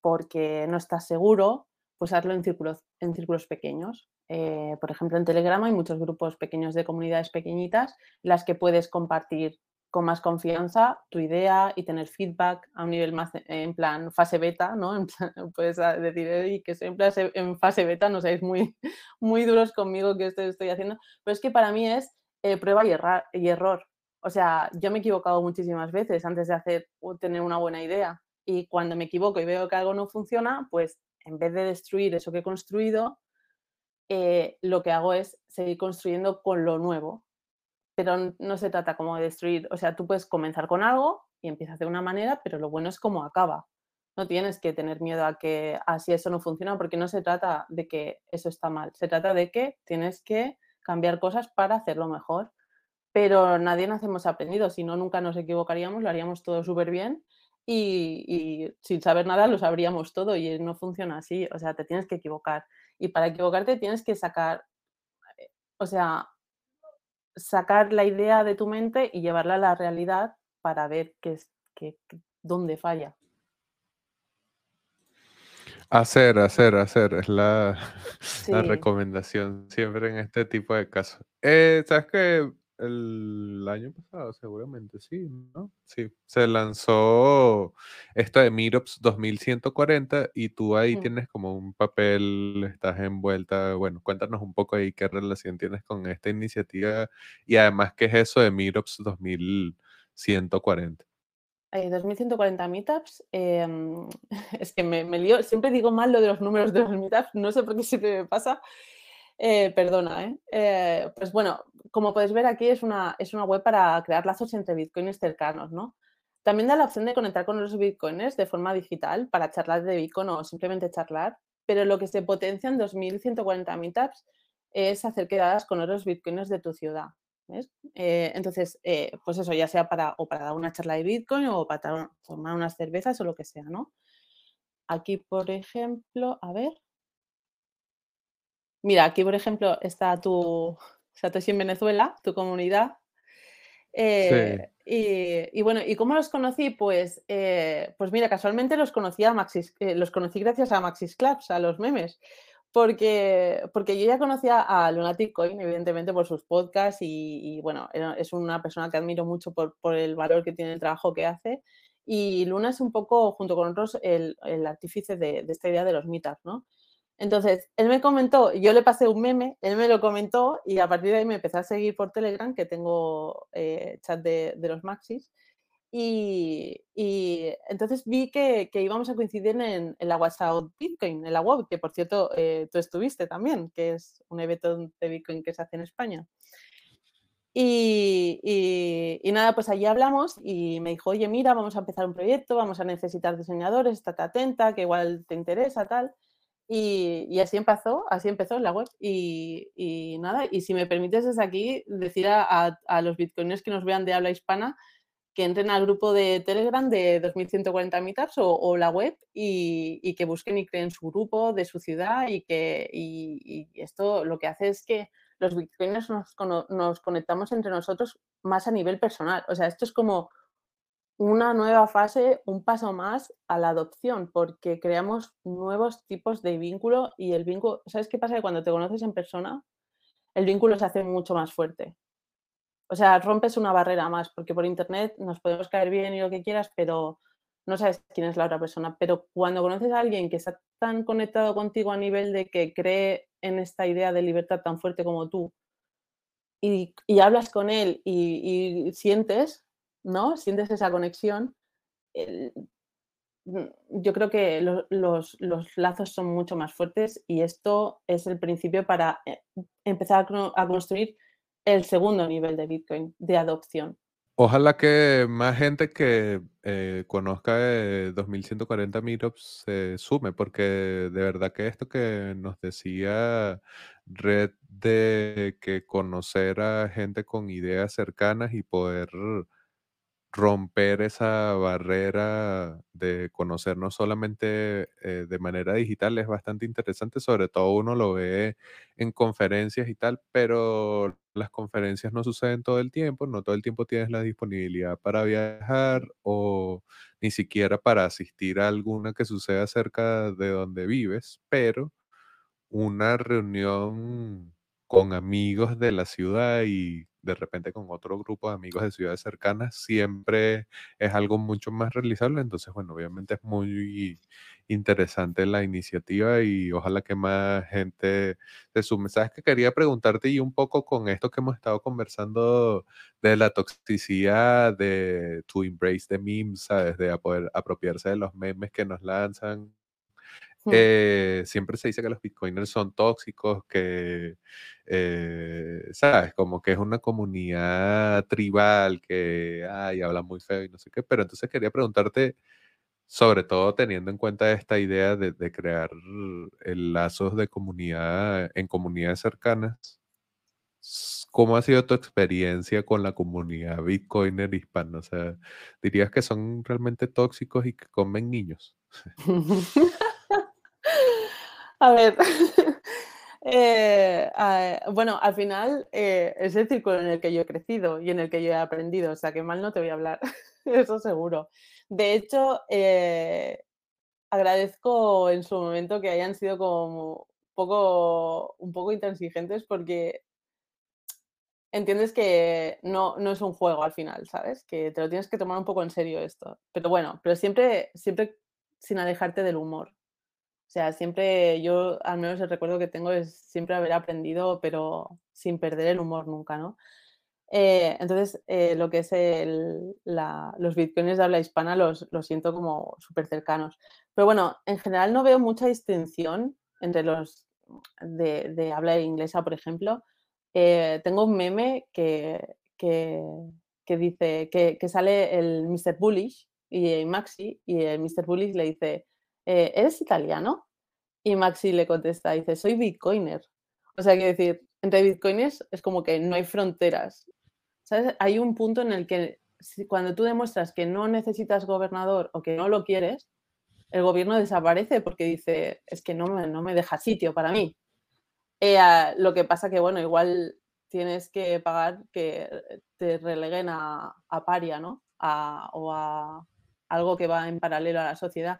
Speaker 2: porque no estás seguro, pues hazlo en círculos, en círculos pequeños. Eh, por ejemplo, en Telegram hay muchos grupos pequeños de comunidades pequeñitas, las que puedes compartir con más confianza tu idea y tener feedback a un nivel más en plan fase beta, ¿no? En puedes a- decir, "Ey, que estoy en, fase beta, no seáis muy, muy duros conmigo que esto estoy haciendo. Pero es que para mí es eh, prueba y, erra- y error. O sea, yo me he equivocado muchísimas veces antes de hacer tener una buena idea. Y cuando me equivoco y veo que algo no funciona, pues en vez de destruir eso que he construido, eh, lo que hago es seguir construyendo con lo nuevo. Pero no se trata como de destruir, o sea, tú puedes comenzar con algo y empiezas de una manera, pero lo bueno es cómo acaba. No tienes que tener miedo a que así eso no funciona, porque no se trata de que eso está mal, se trata de que tienes que cambiar cosas para hacerlo mejor. Pero nadie nacemos aprendidos, si no, nunca nos equivocaríamos, lo haríamos todo súper bien y, y sin saber nada lo sabríamos todo y no funciona así, o sea, te tienes que equivocar. Y para equivocarte tienes que sacar, o sea, sacar la idea de tu mente y llevarla a la realidad para ver qué es, qué- qué- dónde falla.
Speaker 3: Hacer, hacer, hacer, es la, recomendación siempre en este tipo de casos. Eh, ¿sabes que El año pasado, seguramente, sí, ¿no? Sí, se lanzó esto de Meetups 2140 y tú ahí tienes como un papel, estás envuelta. Bueno, cuéntanos un poco ahí qué relación tienes con esta iniciativa y además qué es eso de Meetups 2140.
Speaker 2: Eh, 2140 meetups. em, es que me, me lío, siempre digo mal lo de los números de los meetups, no sé por qué siempre me pasa. Eh, perdona, ¿eh? Eh, Pues bueno, como podéis ver aquí es una, es una web para crear lazos entre bitcoins cercanos, ¿no? También da la opción de conectar con los bitcoins de forma digital para charlar de bitcoin o simplemente charlar, pero lo que se potencia en 2140 meetups es hacer quedadas con otros bitcoins de tu ciudad. ¿ves? Eh, entonces, pues eso, ya sea para, o para dar una charla de Bitcoin o para tomar unas cervezas o lo que sea, ¿no? Aquí, por ejemplo, a ver. Mira, aquí, por ejemplo, está tu Satoshi en Venezuela, tu comunidad. Eh, y, y bueno, ¿y cómo los conocí? Pues, eh, pues mira, casualmente los conocí, a Maxis, eh, los conocí gracias a Maxis Clubs, a los memes. Porque, porque yo ya conocía a Lunatic Coin, evidentemente, por sus podcasts y, y, bueno, es una persona que admiro mucho por, por el valor que tiene el trabajo que hace. Y Luna es un poco, junto con otros, el, el artífice de, de esta idea de los meetups, ¿no? Entonces, él me comentó, yo le pasé un meme, él me lo comentó y a partir de ahí me empecé a seguir por Telegram, que tengo eh, chat de, de los Maxis. Y, y entonces vi que, que íbamos a coincidir en, en la WhatsApp Bitcoin, en la web, que por cierto eh, tú estuviste también, que es un evento de Bitcoin que se hace en España. Y, y- y nada, pues allí hablamos y me dijo, oye, mira, vamos a empezar un proyecto, vamos a necesitar diseñadores, estate atenta, que igual te interesa, tal. Y, así empezó, así empezó la web. Y, nada, y si me permites desde aquí decir a, los bitcoiners que nos vean de habla hispana que entren al grupo de Telegram de 2140 Meetups o, la web y, que busquen y creen su grupo de su ciudad y que y, esto lo que hace es que los bitcoiners nos, nos conectamos entre nosotros más a nivel personal. O sea, esto es como una nueva fase, un paso más a la adopción, porque creamos nuevos tipos de vínculo y el vínculo, ¿sabes qué pasa? Que cuando te conoces en persona, el vínculo se hace mucho más fuerte. O sea, rompes una barrera más, porque por internet nos podemos caer bien y lo que quieras, pero no sabes quién es la otra persona. Pero cuando conoces a alguien que está tan conectado contigo a nivel de que cree en esta idea de libertad tan fuerte como tú, y, hablas con él y sientes ¿no? Sientes esa conexión. Mm, yo creo que los, lazos son mucho más fuertes y esto es el principio para eh, empezar a, construir el segundo nivel de Bitcoin, de adopción.
Speaker 3: Ojalá que más gente que eh, conozca 2140 Meetups se sume, porque de verdad que esto que nos decía Red de que conocer a gente con ideas cercanas y poder romper esa barrera de conocernos solamente eh, de manera digital es bastante interesante, sobre todo uno lo ve en conferencias y tal, pero las conferencias no suceden todo el tiempo, no todo el tiempo tienes la disponibilidad para viajar o ni siquiera para asistir a alguna que suceda cerca de donde vives, pero una reunión con amigos de la ciudad y de repente con otro grupo de amigos de ciudades cercanas, siempre es algo mucho más realizable. Entonces, bueno, obviamente es muy interesante la iniciativa y ojalá que más gente se sume. Sabes que quería preguntarte y un poco con esto que hemos estado conversando de la toxicidad, de to embrace the memes, ¿sabes? De poder apropiarse de los memes que nos lanzan Hmm. Eh, siempre se dice que los bitcoiners son tóxicos, que, eh, ¿sabes? Como que es una comunidad tribal que, ay, habla muy feo y no sé qué, pero entonces quería preguntarte, sobre todo teniendo en cuenta esta idea de, crear lazos de comunidad en comunidades cercanas, ¿cómo ha sido tu experiencia con la comunidad bitcoiner hispana? O sea, ¿dirías que son realmente tóxicos y que comen niños?
Speaker 2: A ver, eh, bueno, al final eh, es el círculo en el que yo he crecido y en el que yo he aprendido, o sea que mal no te voy a hablar, eso seguro. De hecho, eh, agradezco en su momento que hayan sido como poco, un poco intransigentes porque entiendes que no, no es un juego al final, ¿sabes? Que te lo tienes que tomar un poco en serio esto. Pero bueno, pero siempre, siempre sin alejarte del humor. O sea, siempre yo, al menos el recuerdo que tengo es siempre haber aprendido, pero sin perder el humor nunca, ¿no? Eh, entonces, eh, lo que es los bitcoins de habla hispana los, siento como súper cercanos. Pero bueno, en general no veo mucha distinción entre los de, habla inglesa, por ejemplo. Eh, tengo un meme que, que, dice que, que, sale el Mr. Bullish y Maxi, y el Mr. Bullish le dice, eh, ¿eres italiano? Y Maxi le contesta, dice, soy bitcoiner. O sea, quiero decir, entre bitcoiners es como que no hay fronteras. ¿Sabes? Hay un punto en el que cuando tú demuestras que no necesitas gobernador o que no lo quieres, el gobierno desaparece porque dice, es que no me, no me deja sitio para mí. Eh, lo que pasa que, bueno, igual tienes que pagar que te releguen a, paria, ¿no? o a algo que va en paralelo a la sociedad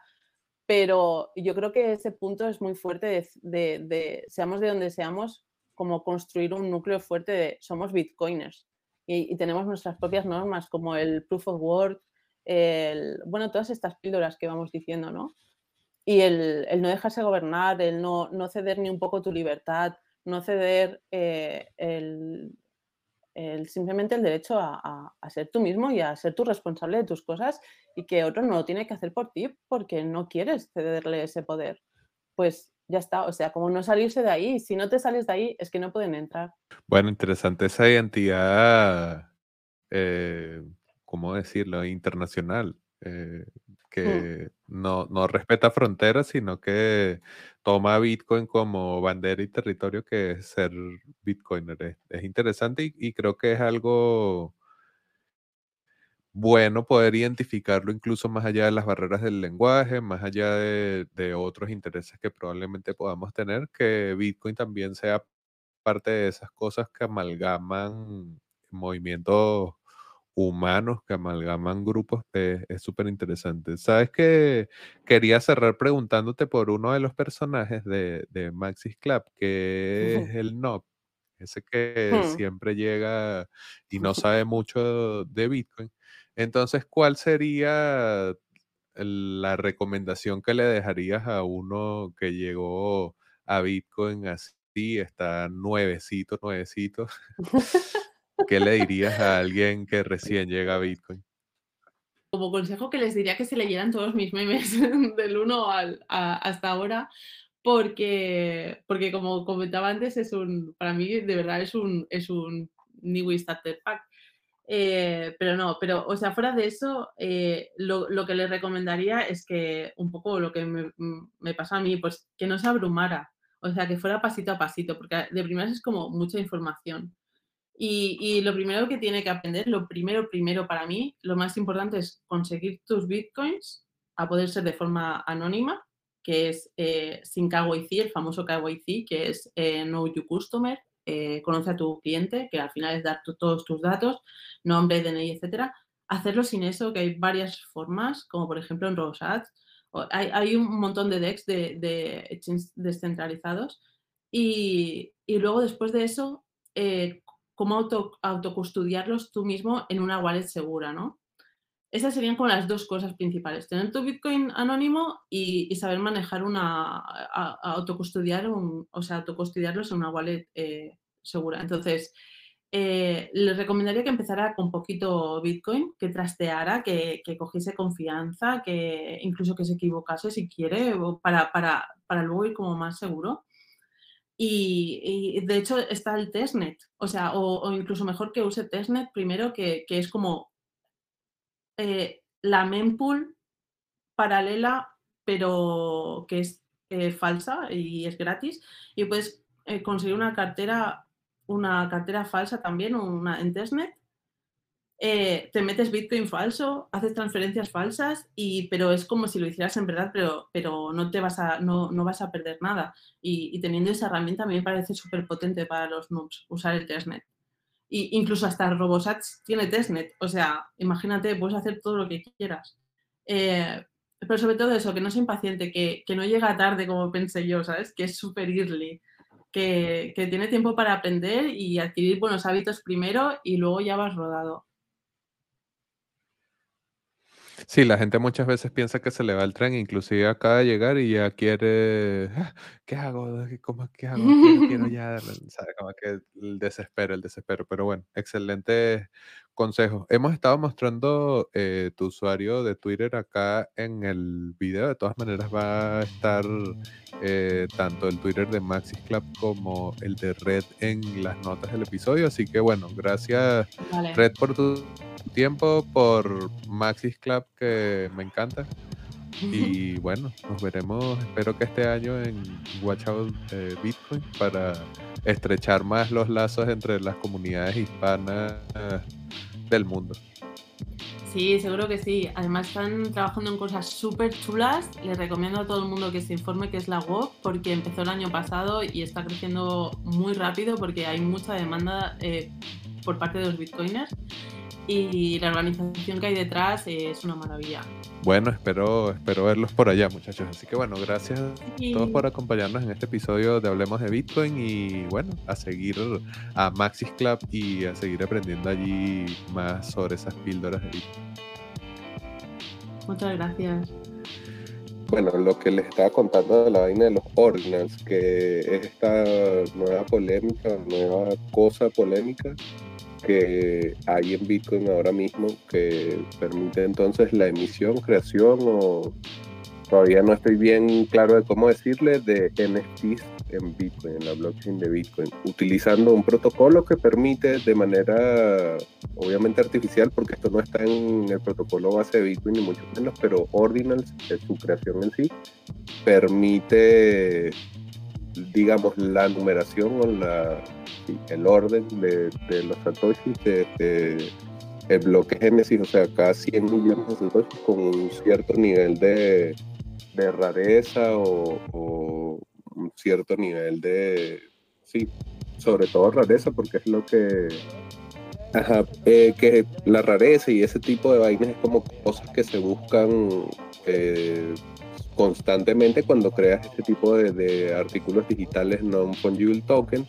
Speaker 2: pero yo creo que ese punto es muy fuerte de, seamos de donde seamos, como construir un núcleo fuerte de somos bitcoiners y, tenemos nuestras propias normas como el proof of work, el, bueno, todas estas píldoras que vamos diciendo, ¿no? Y el, no dejarse gobernar, el no, no, ceder ni un poco tu libertad, no ceder eh, el, simplemente el derecho a, ser tú mismo y a ser tú responsable de tus cosas y que otro no lo tiene que hacer por ti porque no quieres cederle ese poder. Pues ya está, o sea, como no salirse de ahí, si no te sales de ahí es que no pueden entrar.
Speaker 3: Bueno, interesante esa identidad, eh, ¿cómo decirlo?, internacional. Eh, que no, no respeta fronteras, sino que toma Bitcoin como bandera y territorio que es ser Bitcoiner. Es, interesante y, y, creo que es algo bueno poder identificarlo incluso más allá de las barreras del lenguaje, más allá de, de otros intereses que probablemente podamos tener, que Bitcoin también sea parte de esas cosas que amalgaman movimientos humanos que amalgaman grupos es súper interesante. Sabes que quería cerrar preguntándote por uno de los personajes de, de Maxis Club, que es el Nob, ese que
Speaker 2: Hmm.
Speaker 3: siempre llega y no sabe mucho de Bitcoin. Entonces, ¿cuál sería la recomendación que le dejarías a uno que llegó a Bitcoin así, está nuevecito, nuevecito? ¿Qué le dirías a alguien que recién llega a Bitcoin?
Speaker 2: Como consejo que les diría que se leyeran todos mis memes del 1 al, a, hasta ahora, porque, porque como comentaba antes, es un, para mí de verdad es un, es un New Starter Pack. Eh, pero no, pero, o sea, fuera de eso, eh, lo, lo, que les recomendaría es que un poco lo que me, me pasa a mí, pues que no se abrumara, o sea, que fuera pasito a pasito, porque de primeras es como mucha información. Y, y, lo primero que tiene que aprender, lo primero, primero para mí, lo más importante es conseguir tus bitcoins, a poder ser de forma anónima, que es eh, sin KYC, el famoso KYC, que es eh, Know You Customer, eh, conoce a tu cliente, que al final es dar tu, todos tus datos, nombre, DNI, etcétera. Hacerlo sin eso, que hay varias formas, como por ejemplo en Rosat, hay, hay, un montón de DEX de, de descentralizados. Y, y, luego después de eso, eh, cómo auto, autocustodiarlos tú mismo en una wallet segura, ¿no? Esas serían como las dos cosas principales, tener tu Bitcoin anónimo y, saber manejar una, a, o sea, autocustodiarlos en una wallet eh, segura. Entonces, eh, les recomendaría que empezara con poquito Bitcoin, que trasteara, que, que, cogiese confianza, que incluso que se equivocase si quiere, para, para, para luego ir como más seguro. Y, de hecho está el testnet, o sea, o, o, incluso mejor que use testnet primero, que, que es como eh, la mempool paralela, pero que es eh, falsa y es gratis. Y puedes eh, conseguir una cartera, una cartera falsa también, una en testnet. Eh, te metes Bitcoin falso, haces transferencias falsas, y, pero es como si lo hicieras en verdad, pero, pero no, te vas a, no, no vas a perder nada. Y, teniendo esa herramienta a mí me parece súper potente para los noobs usar el testnet. Y incluso hasta Robosats tiene testnet. O sea, imagínate, puedes hacer todo lo que quieras. Eh, pero sobre todo eso, que no sea impaciente, que, que no llega tarde como pensé yo, ¿sabes? Que es súper early. Que, que tiene tiempo para aprender y adquirir buenos hábitos primero y luego ya vas rodado.
Speaker 3: Sí, la gente muchas veces piensa que se le va el tren, inclusive acaba de llegar y ya quiere, "Ah, ¿qué hago? ¿Cómo, ¿Qué hago? Quiero, quiero ya, ¿sabe? Como que el desespero, el desespero, pero bueno, excelente consejo. Hemos estado mostrando eh, tu usuario de Twitter acá en el video, de todas maneras va a estar eh, tanto el Twitter de Maxis Club como el de Red en las notas del episodio, así que bueno, gracias
Speaker 2: Vale.
Speaker 3: Red por tu tiempo, por Maxis Club que me encanta. Y bueno, nos veremos, espero que este año en Watch Out eh, Bitcoin para estrechar más los lazos entre las comunidades hispanas del mundo.
Speaker 2: Sí, seguro que sí. Además están trabajando en cosas súper chulas. Les recomiendo a todo el mundo que se informe qué es la WOP porque empezó el año pasado y está creciendo muy rápido porque hay mucha demanda eh, por parte de los bitcoiners y la organización que hay detrás es una maravilla.
Speaker 3: Bueno, espero, espero verlos por allá, muchachos. Así que bueno, gracias a todos por acompañarnos en este episodio de Hablemos de Bitcoin y bueno, a seguir a Maxis Club y a seguir aprendiendo allí más sobre esas píldoras de Bitcoin.
Speaker 2: Muchas gracias.
Speaker 4: Bueno, lo que les estaba contando de la vaina de los ordinals, que es esta nueva polémica, nueva cosa polémica que hay en Bitcoin ahora mismo que permite entonces la emisión, creación o todavía no estoy bien claro de cómo decirle de NFTs
Speaker 3: en Bitcoin, en la blockchain de Bitcoin, utilizando un protocolo que permite de manera obviamente artificial, porque esto no está en el protocolo base de Bitcoin ni mucho menos, pero Ordinals, su creación en sí, permite, digamos, la numeración o la, el orden de, los satoshis de, el bloque Génesis, o sea, cada 100 millones de satoshis con un cierto nivel de, rareza o un cierto nivel de, sí, sobre todo rareza, porque es lo que, ajá, eh, que la rareza y ese tipo de vainas es como cosas que se buscan eh, constantemente cuando creas este tipo de, artículos digitales non-fungible token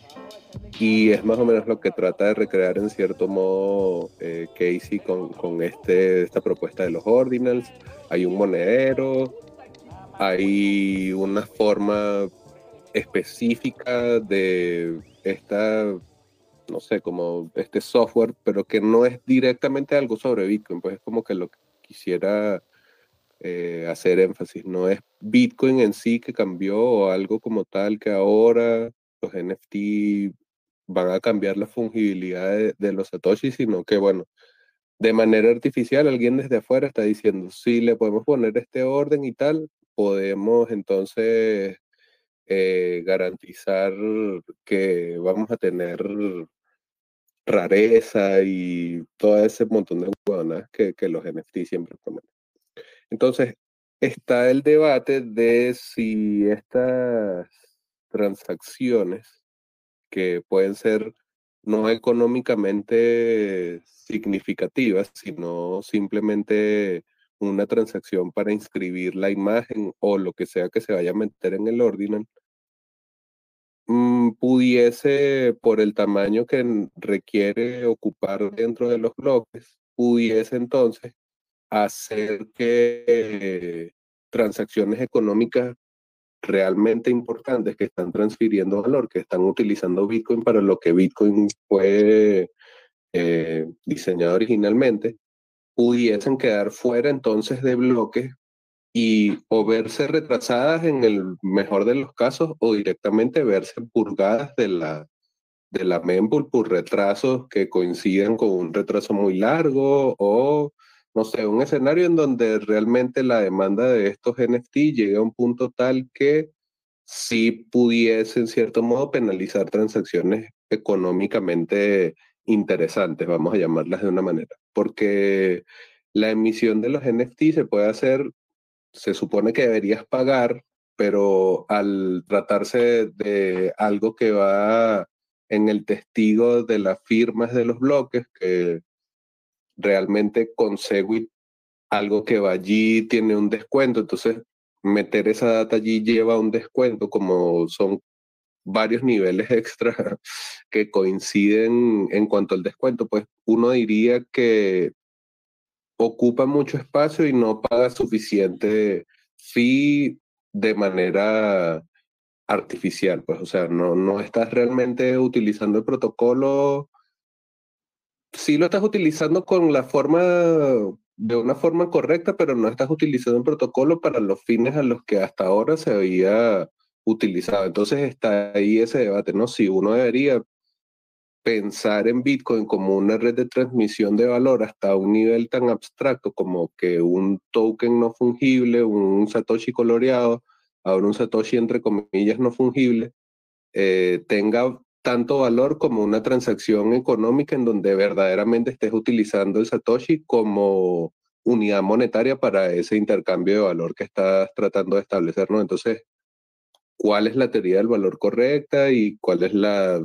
Speaker 3: y es más o menos lo que trata de recrear en cierto modo eh, Casey con, con este, esta propuesta de los ordinals. Hay un monedero, hay una forma específica de esta, no sé, como este software, pero que no es directamente algo sobre Bitcoin, pues es como que lo que quisiera eh, hacer énfasis, no es Bitcoin en sí que cambió o algo como tal que ahora los NFT van a cambiar la fungibilidad de, los Satoshi, sino que bueno, de manera artificial alguien desde afuera está diciendo, si le podemos poner este orden y tal, podemos entonces eh, garantizar que vamos a tener rareza y todo ese montón de huevonas que, que los NFT siempre prometen. Entonces, está el debate de si estas transacciones que pueden ser no económicamente significativas, sino simplemente una transacción para inscribir la imagen o lo que sea que se vaya a meter en el ordinal, mm, pudiese, por el tamaño que requiere ocupar dentro de los bloques, pudiese entonces hacer que transacciones económicas realmente importantes que están transfiriendo valor, que están utilizando Bitcoin para lo que Bitcoin fue eh, diseñado originalmente, pudiesen quedar fuera entonces de bloques y o verse retrasadas en el mejor de los casos o directamente verse purgadas de la, de la mempool por retrasos que coinciden con un retraso muy largo o, no sé, un escenario en donde realmente la demanda de estos NFT llegue a un punto tal que sí pudiese en cierto modo penalizar transacciones económicamente interesantes, vamos a llamarlas de una manera, porque la emisión de los NFT se puede hacer, se supone que deberías pagar, pero al tratarse de algo que va en el testigo de las firmas de los bloques, que realmente con Segwit algo que va allí tiene un descuento, entonces meter esa data allí lleva un descuento, como son varios niveles extra que coinciden en cuanto al descuento, pues uno diría que ocupa mucho espacio y no paga suficiente fee de manera artificial, pues, o sea, no, no estás realmente utilizando el protocolo, sí lo estás utilizando con la forma, de una forma correcta, pero no estás utilizando el protocolo para los fines a los que hasta ahora se había utilizado. Entonces está ahí ese debate, ¿no? Si uno debería pensar en Bitcoin como una red de transmisión de valor hasta un nivel tan abstracto como que un token no fungible, un Satoshi coloreado, ahora un Satoshi entre comillas no fungible, eh, tenga tanto valor como una transacción económica en donde verdaderamente estés utilizando el Satoshi como unidad monetaria para ese intercambio de valor que estás tratando de establecer, ¿no? Entonces, cuál es la teoría del valor correcta y cuál es la,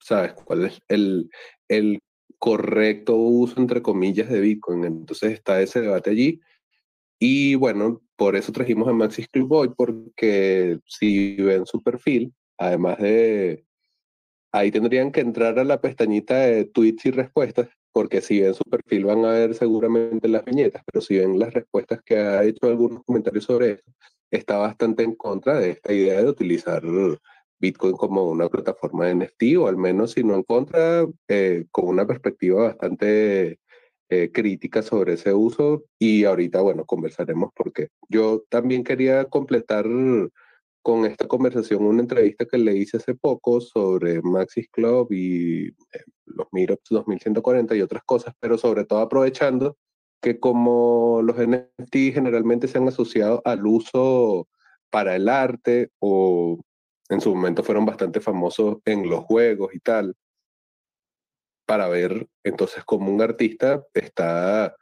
Speaker 3: ¿sabes? ¿Cuál es el, el correcto uso, entre comillas, de Bitcoin? Entonces está ese debate allí. Y bueno, por eso trajimos a Maxis Boy, porque si ven su perfil, además de, ahí tendrían que entrar a la pestañita de tweets y respuestas, porque si ven su perfil van a ver seguramente las viñetas, pero si ven las respuestas que ha hecho algunos comentarios sobre eso, está bastante en contra de esta idea de utilizar Bitcoin como una plataforma de NFT, o al menos si no en contra, eh, con una perspectiva bastante eh, crítica sobre ese uso. Y ahorita, bueno, conversaremos porque yo también quería completar con esta conversación una entrevista que le hice hace poco sobre Maxis Club y eh, los Meetups 2140 y otras cosas, pero sobre todo aprovechando que como los NFT generalmente se han asociado al uso para el arte o en su momento fueron bastante famosos en los juegos y tal, para ver entonces como un artista está,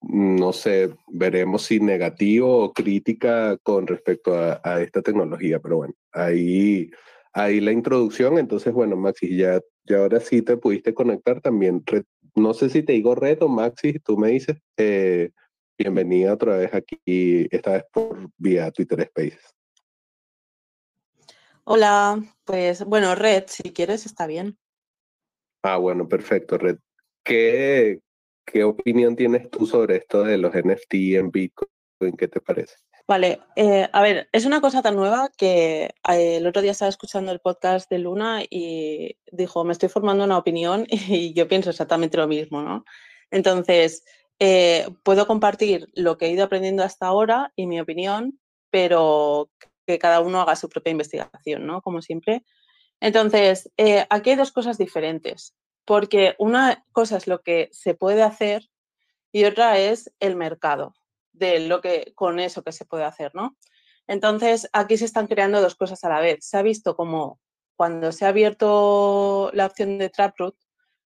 Speaker 3: no sé, veremos si negativo o crítica con respecto a, esta tecnología, pero bueno, ahí, ahí la introducción, entonces bueno, Maxi, ya, ya ahora sí te pudiste conectar también, no sé si te digo reto, Maxi, tú me dices, eh, bienvenida otra vez aquí, esta vez por vía Twitter Spaces.
Speaker 2: Hola, pues bueno, Red, si quieres, está bien.
Speaker 3: Ah, bueno, perfecto, Red. ¿Qué, qué opinión tienes tú sobre esto de los NFT en Bitcoin? ¿Qué te parece?
Speaker 2: Vale, eh, a ver, es una cosa tan nueva que eh, el otro día estaba escuchando el podcast de Luna y dijo, me estoy formando una opinión y yo pienso exactamente lo mismo, ¿no? Entonces, eh, puedo compartir lo que he ido aprendiendo hasta ahora y mi opinión, pero que cada uno haga su propia investigación, ¿no? Como siempre. Entonces, aquí hay dos cosas diferentes, porque una cosa es lo que se puede hacer y otra es el mercado de lo que con eso que se puede hacer, ¿no? Entonces, aquí se están creando dos cosas a la vez. Se ha visto como cuando se ha abierto la opción de Taproot,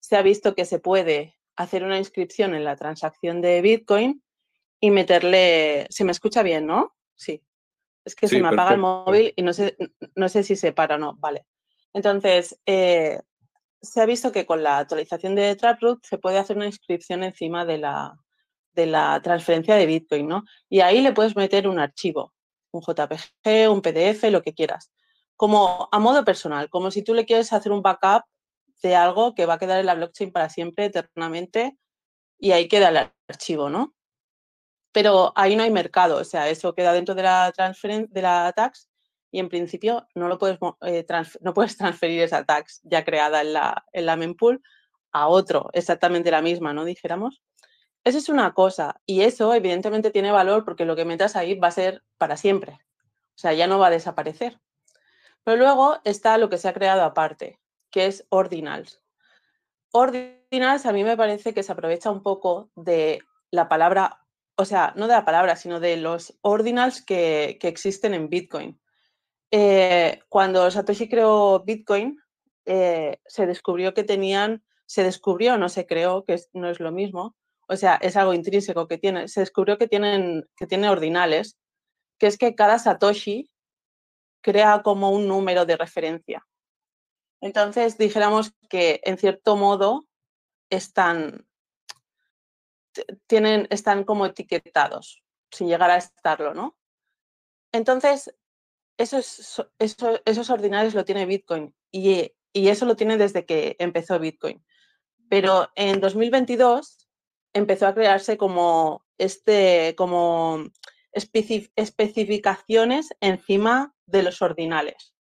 Speaker 2: se ha visto que se puede hacer una inscripción en la transacción de Bitcoin y meterle, se me escucha bien, ¿no? Sí. Es que se me apaga el móvil y no sé, no sé si se para o no. Vale. Entonces, eh, se ha visto que con la actualización de Taproot se puede hacer una inscripción encima de la, de la transferencia de Bitcoin, ¿no? Y ahí le puedes meter un archivo, un JPG, un PDF, lo que quieras. Como a modo personal, como si tú le quieres hacer un backup de algo que va a quedar en la blockchain para siempre, eternamente, y ahí queda el archivo, ¿no? pero ahí no hay mercado, o sea, eso queda dentro de la, de la tax y en principio no, lo puedes, eh, no puedes transferir esa tax ya creada en la, en la mempool a otro, exactamente la misma, ¿no? Dijéramos. Eso es una cosa y eso evidentemente tiene valor porque lo que metas ahí va a ser para siempre, o sea, ya no va a desaparecer. Pero luego está lo que se ha creado aparte, que es Ordinals. Ordinals a mí me parece que se aprovecha un poco de la palabra o sea, no de la palabra, sino de los ordinals que, existen en Bitcoin. Eh, cuando Satoshi creó Bitcoin, eh, se descubrió que tenían, se descubrió, no se creó, que no es lo mismo, o sea, es algo intrínseco que tiene, se descubrió que tienen, que tiene ordinales, que es que cada Satoshi crea como un número de referencia. Entonces, dijéramos que en cierto modo están, tienen, están como etiquetados, sin llegar a estarlo, ¿no? Entonces, esos, esos ordinales lo tiene Bitcoin y, eso lo tiene desde que empezó Bitcoin. Pero en 2022 empezó a crearse como, este, como especificaciones encima de los ordinales,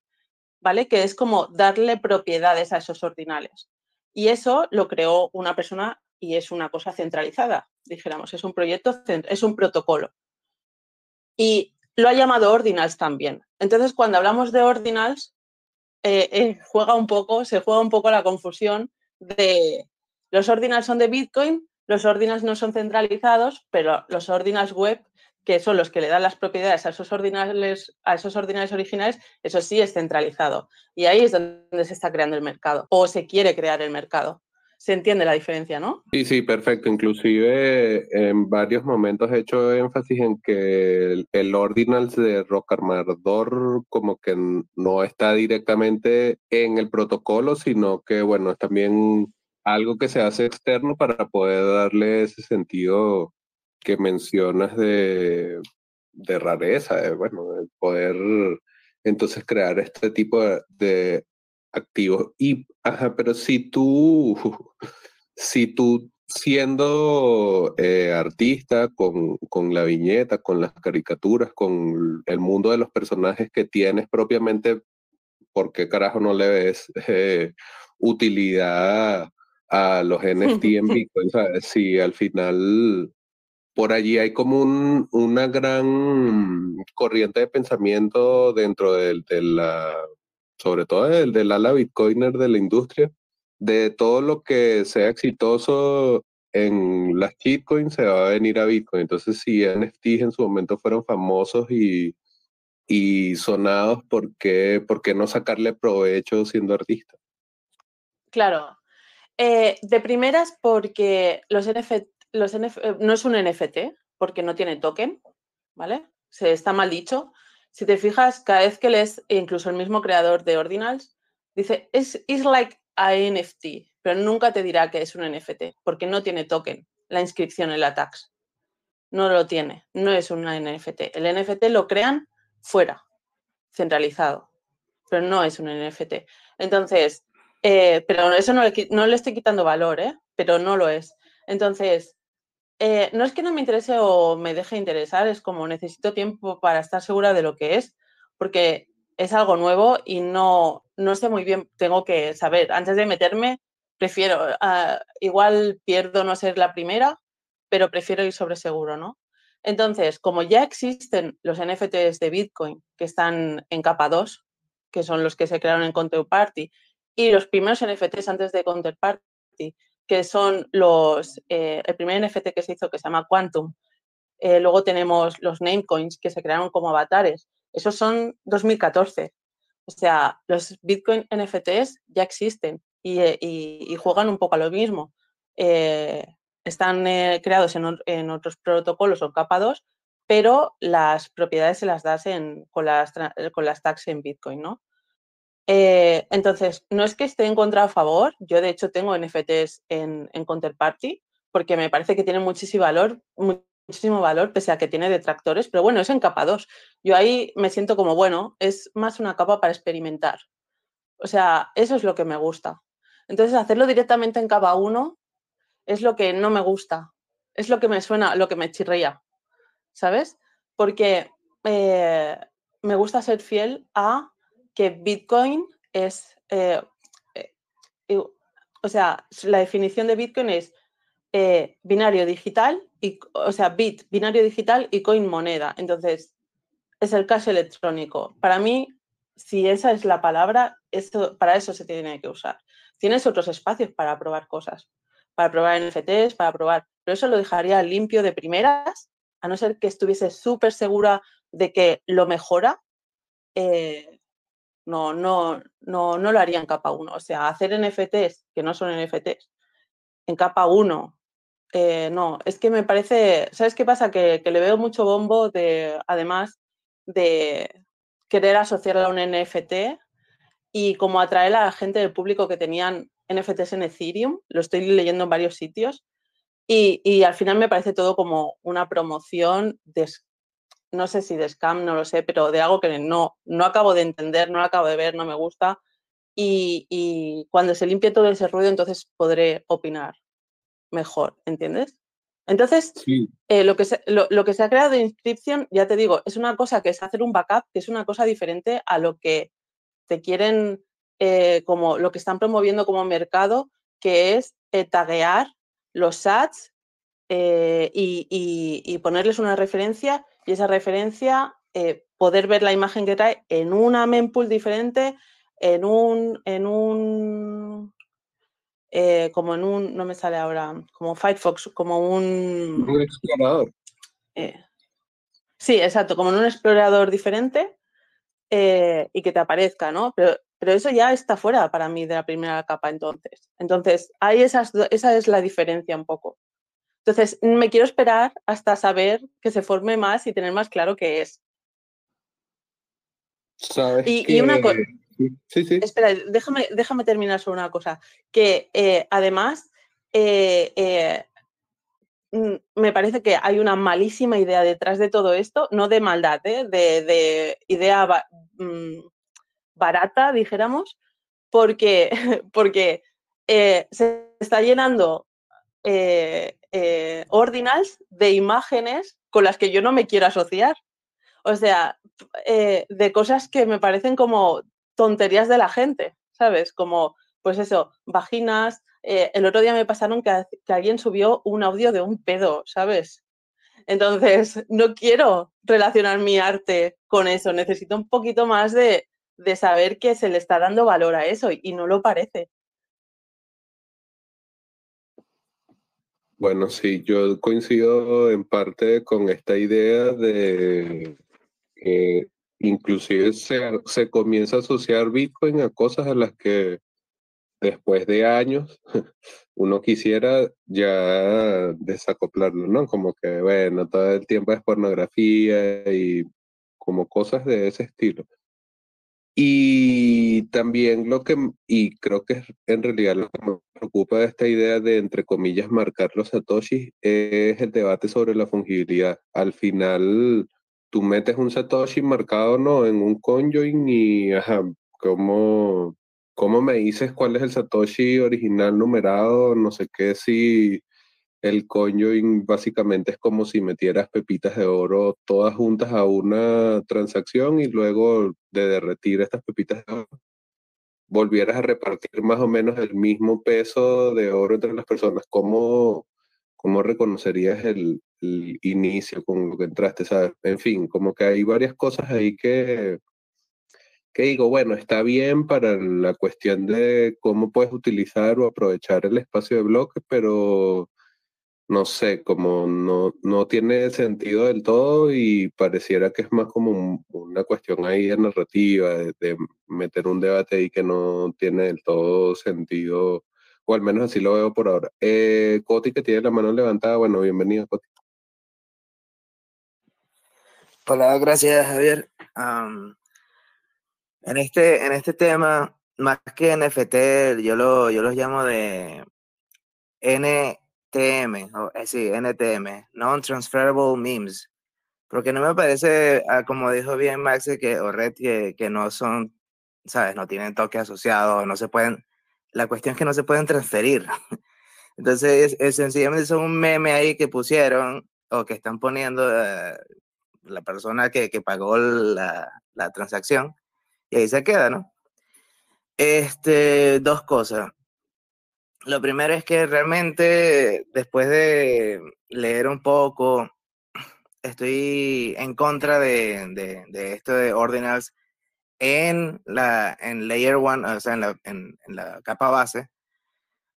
Speaker 2: ¿vale? Que es como darle propiedades a esos ordinales. Y eso lo creó una persona y es una cosa centralizada, dijéramos, es un proyecto, es un protocolo. Y lo ha llamado Ordinals también. Entonces, cuando hablamos de Ordinals, eh, eh, juega un poco, se juega un poco la confusión de los Ordinals son de Bitcoin, los Ordinals no son centralizados, pero los Ordinals web, que son los que le dan las propiedades a esos ordinales, a esos ordinales originales, eso sí es centralizado. Y ahí es donde se está creando el mercado, o se quiere crear el mercado se entiende la diferencia, ¿no?
Speaker 3: Sí, sí, perfecto. Inclusive en varios momentos he hecho énfasis en que el, Ordinals de Rock Armador como que no está directamente en el protocolo, sino que, bueno, es también algo que se hace externo para poder darle ese sentido que mencionas de, de rareza, de, bueno, de poder entonces crear este tipo de activos. Y, ajá, pero si tú, si tú siendo eh, artista, con, con, la viñeta, con las caricaturas, con el mundo de los personajes que tienes propiamente, ¿por qué carajo no le ves eh, utilidad a los NFT en Bitcoin? Si al final por allí hay como un, una gran corriente de pensamiento dentro del, de la, sobre todo del, del ala bitcoiner de la industria, de todo lo que sea exitoso en las shitcoins se va a venir a Bitcoin. Entonces, si NFTs en su momento fueron famosos y, y sonados, ¿por qué, ¿por qué no sacarle provecho siendo artista?
Speaker 2: Claro. Eh, de primeras, porque los NFT, los eh, no es un NFT, porque no tiene token, ¿vale? Se está mal dicho. Si te fijas, cada vez que lees, incluso el mismo creador de Ordinals, dice, es is like a NFT, pero nunca te dirá que es un NFT, porque no tiene token, la inscripción en la. No lo tiene, no es un NFT. El NFT lo crean fuera, centralizado, pero no es un NFT. Entonces, eh, pero eso no le, no le, estoy quitando valor, ¿eh? pero no lo es. Entonces, eh, no es que no me interese o me deje interesar, es como necesito tiempo para estar segura de lo que es, porque es algo nuevo y no, no sé muy bien, tengo que saber, antes de meterme, prefiero, uh, igual pierdo no ser la primera, pero prefiero ir sobre seguro, ¿no? Entonces, como ya existen los NFTs de Bitcoin que están en capa 2, que son los que se crearon en Counterparty, y los primeros NFTs antes de Counterparty, que son los, eh, el primer NFT que se hizo que se llama Quantum, eh, luego tenemos los Namecoins que se crearon como avatares, esos son 2014. O sea, los Bitcoin NFTs ya existen eh, y, juegan un poco a lo mismo. Están creados en, otros protocolos o capa 2, pero las propiedades se las das con, las, con las tags en Bitcoin, ¿no? Entonces, no es que esté en contra a favor, yo de hecho tengo NFTs en, en Counterparty porque me parece que tienen muchísimo valor, muchísimo valor, pese a que tiene detractores, pero bueno, es en capa 2. Yo ahí me siento como, bueno, es más una capa para experimentar. O sea, eso es lo que me gusta. Entonces, hacerlo directamente en capa 1 es lo que no me gusta, es lo que me suena, lo que me chirría, ¿sabes? Porque eh, me gusta ser fiel a que Bitcoin es, eh, eh, o sea, la definición de Bitcoin es binario digital, y, o sea, bit, binario digital y coin moneda. Entonces, es el cash electrónico. Para mí, si esa es la palabra, para eso se tiene que usar. Tienes otros espacios para probar cosas, para probar NFTs, para probar, pero eso lo dejaría limpio de primeras, a no ser que estuviese súper segura de que lo mejora, eh, no, no, no, no lo haría en capa 1. O sea, hacer NFTs que no son NFTs en capa 1, eh, no, es que me parece, ¿sabes qué pasa? Que, que, le veo mucho bombo de, además de querer asociarla a un NFT y como atraer a la gente del público que tenían NFTs en Ethereum, lo estoy leyendo en varios sitios, y, al final me parece todo como una promoción de, no sé si de scam, no lo sé, pero de algo que no, no acabo de entender, no lo acabo de ver, no me gusta. Y, cuando se limpie todo ese ruido, entonces podré opinar mejor, ¿entiendes? Entonces, eh, lo, que se, lo, que se ha creado de inscripción, ya te digo, es una cosa que es hacer un backup, que es una cosa diferente a lo que te quieren, eh, como lo que están promoviendo como mercado, que es eh, taguear los ads eh, y, ponerles una referencia y esa referencia poder ver la imagen que trae en una mempool diferente, en un, en un como en un, no me sale ahora, como Firefox, como un...
Speaker 3: Un explorador.
Speaker 2: sí, exacto, como en un explorador diferente eh, y que te aparezca, ¿no? Pero, pero eso ya está fuera para mí de la primera capa entonces. Entonces, hay esas, esa es la diferencia un poco. Entonces, me quiero esperar hasta saber que se forme más y tener más claro qué es.
Speaker 3: ¿Sabes
Speaker 2: y, una cosa.
Speaker 3: Sí, sí.
Speaker 2: Espera, déjame, déjame terminar sobre una cosa. Que eh, además, eh, Mm, me parece que hay una malísima idea detrás de todo esto, no de maldad, ¿eh? de, idea mm, barata, dijéramos, porque, porque eh, se está llenando eh, ordinals de imágenes con las que yo no me quiero asociar. O sea, de cosas que me parecen como tonterías de la gente, ¿sabes? Como, pues eso, vaginas, eh, el otro día me pasaron que, alguien subió un audio de un pedo, ¿sabes? Entonces, no quiero relacionar mi arte con eso, necesito un poquito más de, de saber que se le está dando valor a eso y no lo parece.
Speaker 3: Bueno, sí, yo coincido en parte con esta idea de que inclusive se, se comienza a asociar Bitcoin a cosas a las que después de años uno quisiera ya desacoplarlo, ¿no? Como que, bueno, todo el tiempo es pornografía y como cosas de ese estilo. Y también lo que, y creo que en realidad lo que me preocupa de esta idea de, entre comillas, marcar los satoshis es el debate sobre la fungibilidad. Al final, tú metes un satoshi marcado no en un conjoin y, ajá, ¿cómo, ¿cómo me dices cuál es el satoshi original numerado? No sé qué, si el conjoin básicamente es como si metieras pepitas de oro todas juntas a una transacción y luego de derretir estas pepitas de oro volvieras a repartir más o menos el mismo peso de oro entre las personas. ¿Cómo, cómo reconocerías el, el inicio con lo que entraste? ¿sabes? En fin, como que hay varias cosas ahí que, que digo, bueno, está bien para la cuestión de cómo puedes utilizar o aprovechar el espacio de bloques, pero no sé, como no, no tiene sentido del todo y pareciera que es más como una cuestión ahí de narrativa, de, meter un debate ahí que no tiene del todo sentido, o al menos así lo veo por ahora. Eh, Coti, que tiene la mano levantada, bueno, bienvenido, Coti.
Speaker 5: Hola, gracias, Javier. en, este, en este tema, más que NFT, yo, lo, yo los llamo de N NTM, o, eh, sí, NTM, Non-Transferable Memes, porque no me parece, ah, como dijo bien Max, que, o Red, que, que no son, ¿sabes? No tienen toque asociado, no se pueden, la cuestión es que no se pueden transferir. Entonces, es, sencillamente son un meme ahí que pusieron o que están poniendo eh, la persona que, que pagó la, la, transacción y ahí se queda, ¿no? Este, dos cosas. Lo primero es que realmente después de leer un poco, estoy en contra de, esto de ordinals en la en layer one, o sea, en la, en, la capa base,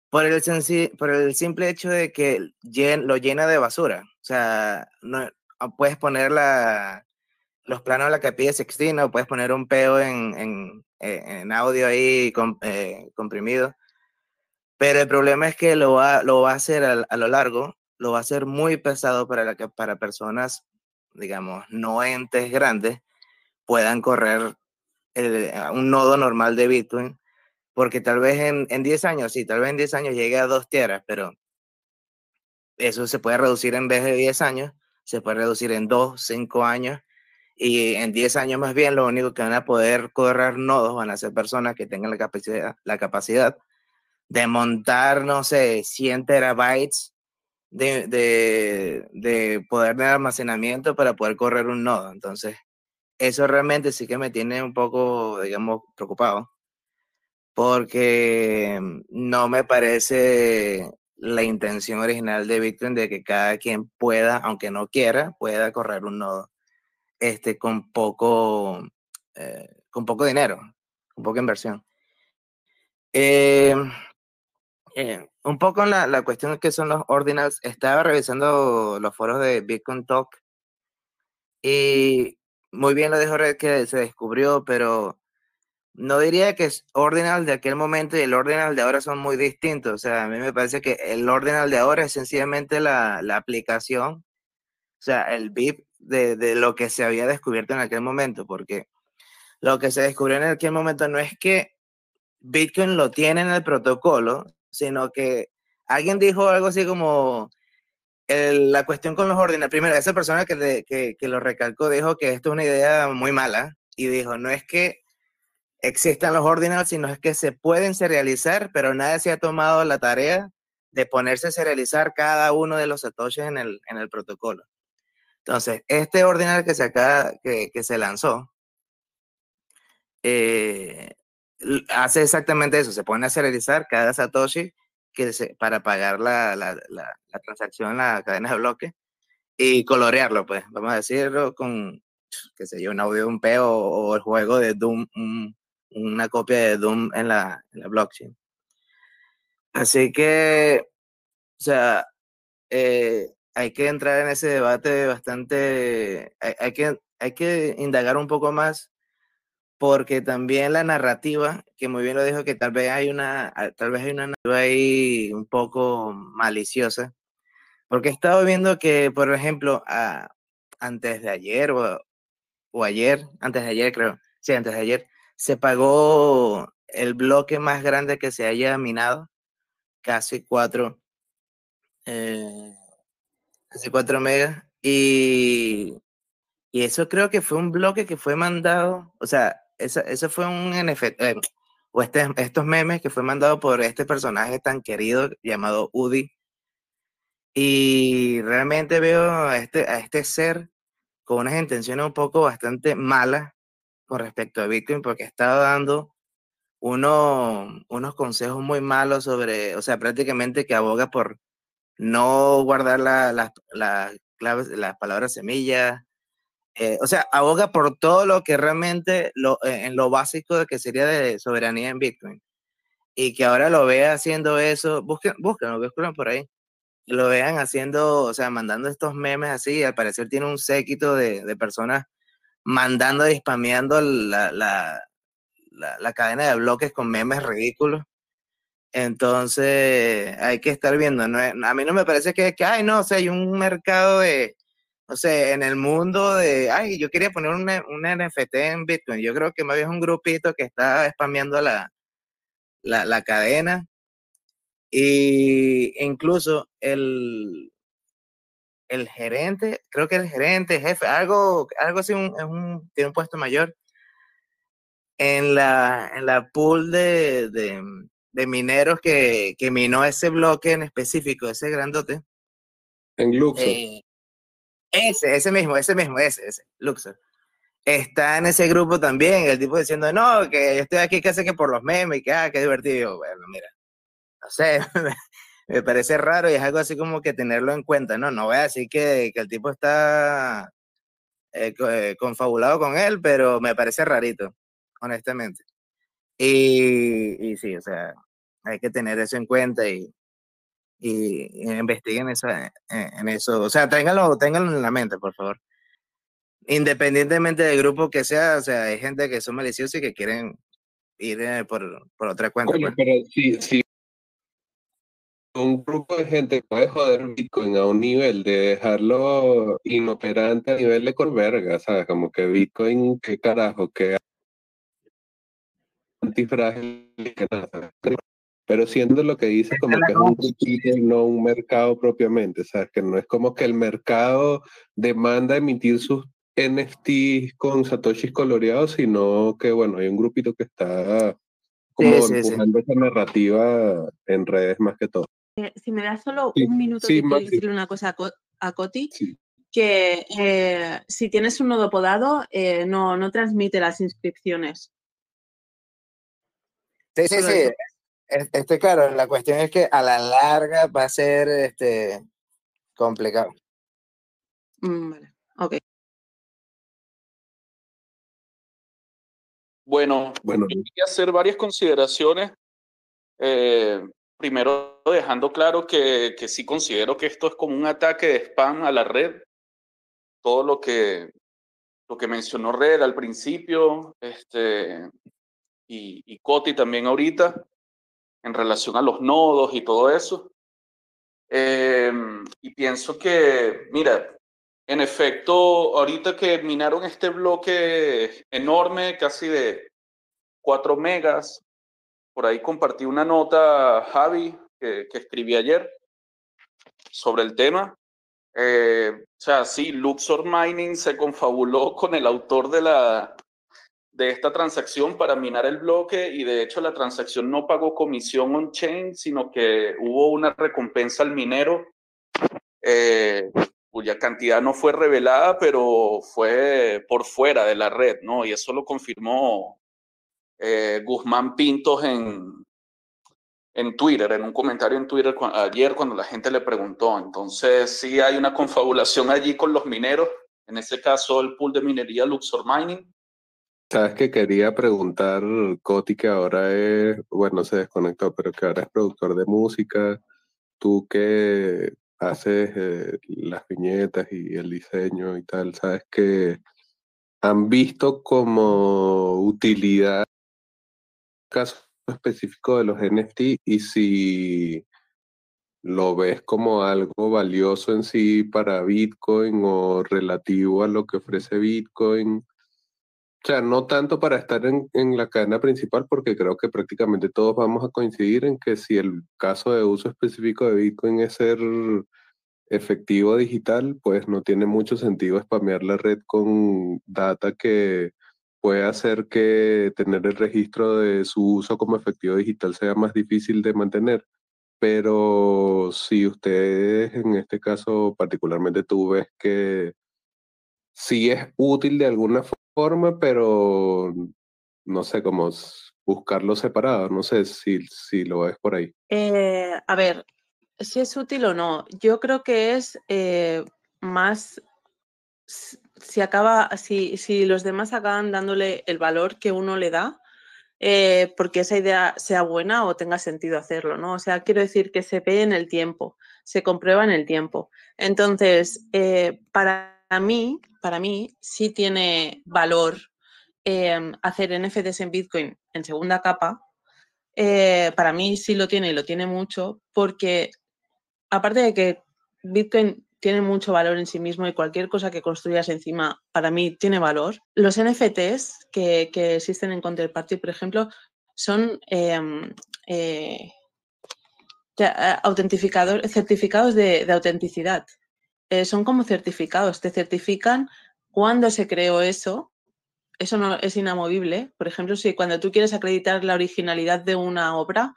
Speaker 5: por el, por el simple hecho de que lo llena de basura. O sea, no, ah, puedes poner la, los planos de la capilla sextina o puedes poner un peo en, en, eh, audio ahí eh, comprimido pero el problema es que lo va, lo va a hacer a, lo largo, lo va a hacer muy pesado para, para personas, digamos, no entes grandes, puedan correr un nodo normal de Bitcoin, porque tal vez en, en 10 años, sí, tal vez en 10 años llegue a dos tierras, pero eso se puede reducir en vez de 10 años, se puede reducir en 2, 5 años, y en 10 años más bien lo único que van a poder correr nodos van a ser personas que tengan la capacidad de montar, no sé, 100 terabytes de, de, de, poder de almacenamiento para poder correr un nodo. Entonces, eso realmente sí que me tiene un poco, digamos, preocupado, porque no me parece la intención original de Bitcoin de que cada quien pueda, aunque no quiera, pueda correr un nodo este, con, poco, eh, con poco dinero, con poca inversión. Eh, eh, un poco en la, la cuestión que son los ordinals, estaba revisando los foros de Bitcoin Talk y muy bien lo dijo Red que se descubrió, pero no diría que es ordinal de aquel momento y el ordinal de ahora son muy distintos. O sea, a mí me parece que el ordinal de ahora es sencillamente la, la aplicación, o sea, el BIP de, de, lo que se había descubierto en aquel momento, porque lo que se descubrió en aquel momento no es que Bitcoin lo tiene en el protocolo, sino que alguien dijo algo así como la cuestión con los ordinals. Primero, esa persona que, que, lo recalcó dijo que esto es una idea muy mala y dijo, no es que existan los ordinals, sino es que se pueden serializar, pero nadie se ha tomado la tarea de ponerse a serializar cada uno de los satoshis en el, en el protocolo. Entonces, este ordinal que se acaba, que, que se lanzó, eh, hace exactamente eso, se pone a serializar cada Satoshi que para pagar la, la, la, transacción en la cadena de bloque y colorearlo, pues, vamos a decirlo, con, qué sé yo, un audio de un peo o el juego de Doom, una copia de Doom en la, en la blockchain. Así que, o sea, eh, hay que entrar en ese debate bastante, hay, que, hay que indagar un poco más porque también la narrativa, que muy bien lo dijo, que tal vez hay una, tal vez hay una narrativa ahí un poco maliciosa, porque he estado viendo que, por ejemplo, antes de ayer o, o, ayer, antes de ayer creo, sí, antes de ayer, se pagó el bloque más grande que se haya minado, casi cuatro, eh, casi cuatro megas, y, y eso creo que fue un bloque que fue mandado, o sea, eso, eso fue un NFT, eh, o este, estos memes que fue mandado por este personaje tan querido llamado Udi. Y realmente veo a este, a este ser con unas intenciones un poco bastante malas con respecto a Bitcoin, porque estaba dando uno, unos consejos muy malos sobre, o sea, prácticamente que aboga por no guardar las claves, las palabras semillas, eh, o sea, aboga por todo lo que realmente, lo, eh, en lo básico de que sería de soberanía en Bitcoin. Y que ahora lo vea haciendo eso, busquen, busquen, busquen por ahí. Lo vean haciendo, o sea, mandando estos memes así, al parecer tiene un séquito de, de personas mandando y spameando la, la, la, cadena de bloques con memes ridículos. Entonces, hay que estar viendo. ¿no? A mí no me parece que, que, ay, no, o sea, hay un mercado de, o sea, en el mundo de, ay, yo quería poner un, un NFT en Bitcoin. Yo creo que más bien es un grupito que está spameando la, la, la cadena. Y incluso el, el gerente, creo que el gerente, jefe, algo, algo así, un, un, tiene un puesto mayor. En la, en la pool de, de, de mineros que, que, minó ese bloque en específico, ese grandote.
Speaker 3: En Luxor. Eh,
Speaker 5: ese, ese mismo, ese mismo, ese, ese, Luxor. Está en ese grupo también, el tipo diciendo, no, que estoy aquí casi que por los memes, que, ah, qué divertido. Bueno, mira, no sé, me parece raro y es algo así como que tenerlo en cuenta, ¿no? No voy a decir que, que el tipo está eh, eh, confabulado con él, pero me parece rarito, honestamente. Y, y, sí, o sea, hay que tener eso en cuenta y, y, investiguen eso, eh, en eso. O sea, ténganlo, ténganlo en la mente, por favor. Independientemente del grupo que sea, o sea, hay gente que son maliciosos y que quieren ir por, por otra cuenta. Pues.
Speaker 3: pero sí. Un grupo de gente puede joder Bitcoin a un nivel de dejarlo inoperante a nivel de corverga, ¿sabes? Como que Bitcoin, qué carajo, qué antifrágil, nada. Pero siendo lo que dice como que es un y no un mercado propiamente, ¿sabes? Que no es como que el mercado demanda emitir sus NFTs con satoshis coloreados, sino que, bueno, hay un grupito que está como empujando esa narrativa en redes más que todo.
Speaker 2: Eh, si me das solo un minuto, quiero decirle una cosa a, Coti, que eh, si tienes un nodo podado, eh, no, no transmite las inscripciones.
Speaker 5: Sí, sí, sí. Este, claro, la cuestión es que a la larga va a ser este, complicado.
Speaker 2: Mm, vale, ok.
Speaker 6: Bueno, bueno. a hacer varias consideraciones. Eh, primero, dejando claro que, que sí considero que esto es como un ataque de spam a la red. Todo lo que, lo que mencionó Red al principio este, y, y Coti también ahorita en relación a los nodos y todo eso. Em, y pienso que, mira, en efecto, ahorita que minaron este bloque enorme, casi de 4 megas, por ahí compartí una nota, Javi, que, que escribí ayer sobre el tema. Eh, o sea, sí, Luxor Mining se confabuló con el autor de la, de esta transacción para minar el bloque y de hecho la transacción no pagó comisión on-chain, sino que hubo una recompensa al minero eh, cuya cantidad no fue revelada, pero fue por fuera de la red, ¿no? Y eso lo confirmó eh, Guzmán Pintos en, en Twitter, en un comentario en Twitter ayer cuando la gente le preguntó. Entonces, sí hay una confabulación allí con los mineros, en este caso el pool de minería Luxor Mining.
Speaker 3: Sabes que quería preguntar, Coti, que ahora es, bueno, se desconectó, pero que ahora es productor de música. Tú que haces eh, las viñetas y el diseño y tal, sabes que han visto como utilidad caso específico de los NFT y si lo ves como algo valioso en sí para Bitcoin o relativo a lo que ofrece Bitcoin. O sea, no tanto para estar en, en, la cadena principal, porque creo que prácticamente todos vamos a coincidir en que si el caso de uso específico de Bitcoin es ser efectivo digital, pues no tiene mucho sentido spamear la red con data que puede hacer que tener el registro de su uso como efectivo digital sea más difícil de mantener. Pero si ustedes, en este caso particularmente tú ves que sí es útil de alguna forma, pero no sé cómo buscarlo separado, no sé si, si lo ves por ahí.
Speaker 2: Eh, a ver, si es útil o no. Yo creo que es eh, más si acaba, si, si, los demás acaban dándole el valor que uno le da, eh, porque esa idea sea buena o tenga sentido hacerlo, ¿no? O sea, quiero decir que se ve en el tiempo, se comprueba en el tiempo. Entonces, para mí, para mí sí tiene valor hacer NFTs en Bitcoin en segunda capa. para mí sí lo tiene y lo tiene mucho porque aparte de que Bitcoin tiene mucho valor en sí mismo y cualquier cosa que construyas encima, para mí, tiene valor. Los NFTs que, existen en Counterparty, por ejemplo, son em, eh, autentificadores, certificados de, autenticidad. Eh, son como certificados, te certifican cuándo se creó eso. Eso no es inamovible. Por ejemplo, si cuando tú quieres acreditar la originalidad de una obra,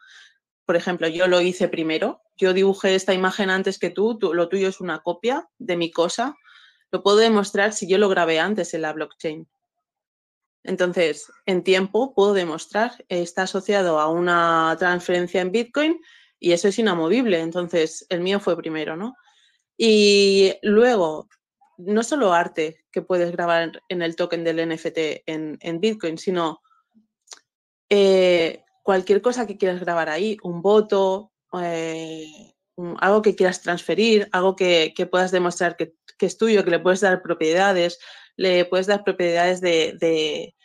Speaker 2: por ejemplo, yo lo hice primero, yo dibujé esta imagen antes que tú, lo tuyo es una copia de mi cosa, lo puedo demostrar si yo lo grabé antes en la blockchain. Entonces, en tiempo puedo demostrar, está asociado a una transferencia en Bitcoin y eso es inamovible. Entonces, el mío fue primero, ¿no? Y luego, no solo arte que puedes grabar en el token del NFT en, Bitcoin, sino eh, cualquier cosa que quieras grabar ahí, un voto, eh, algo que quieras transferir, algo que, puedas demostrar que, es tuyo, que le puedes dar propiedades, le puedes dar propiedades de,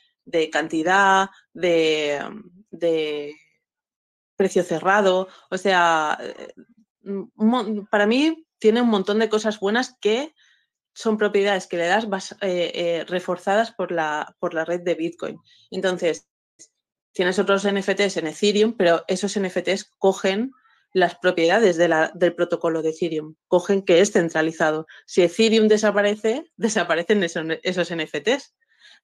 Speaker 2: cantidad, de, precio cerrado. O sea, eh, para mí tiene un montón de cosas buenas que son propiedades que le das eh, reforzadas por la, por la red de Bitcoin. Entonces, Tienes otros NFTs en Ethereum, pero esos NFTs cogen las propiedades del protocolo de Ethereum, cogen que es centralizado. Si Ethereum desaparece, desaparecen esos, NFTs.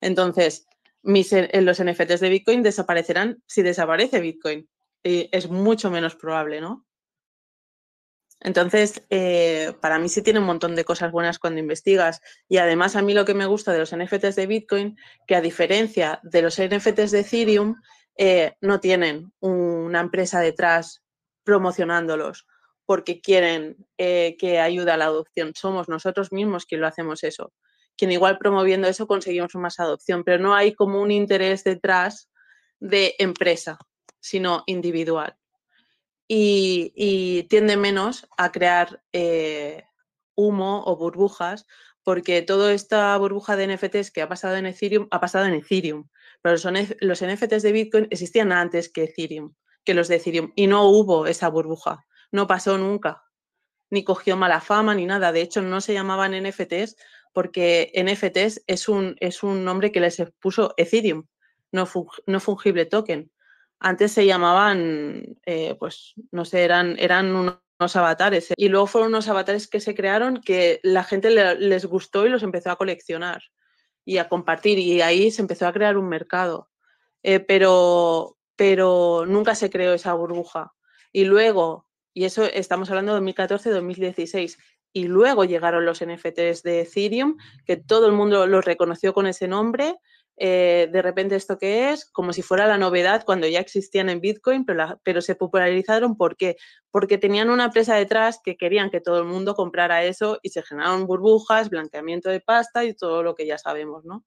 Speaker 2: Entonces, mis, los NFTs de Bitcoin desaparecerán si desaparece Bitcoin. Y es mucho menos probable, ¿no? Entonces, eh, para mí sí tiene un montón de cosas buenas cuando investigas. Y además a mí lo que me gusta de los NFTs de Bitcoin, que a diferencia de los NFTs de Ethereum, eh, no tienen una empresa detrás promocionándolos porque quieren eh, que ayude a la adopción. Somos nosotros mismos quien lo hacemos eso. Quien igual promoviendo eso conseguimos más adopción, pero no hay como un interés detrás de empresa, sino individual. Y, tiende menos a crear eh, humo o burbujas porque toda esta burbuja de NFTs que ha pasado en Ethereum ha pasado en Ethereum. Pero los NFTs de Bitcoin existían antes que Ethereum, que los de Ethereum, y no hubo esa burbuja, no pasó nunca, ni cogió mala fama ni nada. De hecho, no se llamaban NFTs porque NFTs es un, es un nombre que les puso Ethereum, no, no fungible token. Antes se llamaban, eh, pues, no sé, eran, eran unos avatares. Y luego fueron unos avatares que se crearon que la gente les gustó y los empezó a coleccionar y a compartir y ahí se empezó a crear un mercado. Eh, pero, pero nunca se creó esa burbuja. Y luego, y eso estamos hablando de 2014-2016, y luego llegaron los NFTs de Ethereum, que todo el mundo los reconoció con ese nombre, eh, de repente esto que es, como si fuera la novedad cuando ya existían en Bitcoin, pero, pero se popularizaron ¿por qué? Porque tenían una empresa detrás que querían que todo el mundo comprara eso y se generaron burbujas, blanqueamiento de pasta y todo lo que ya sabemos, ¿no?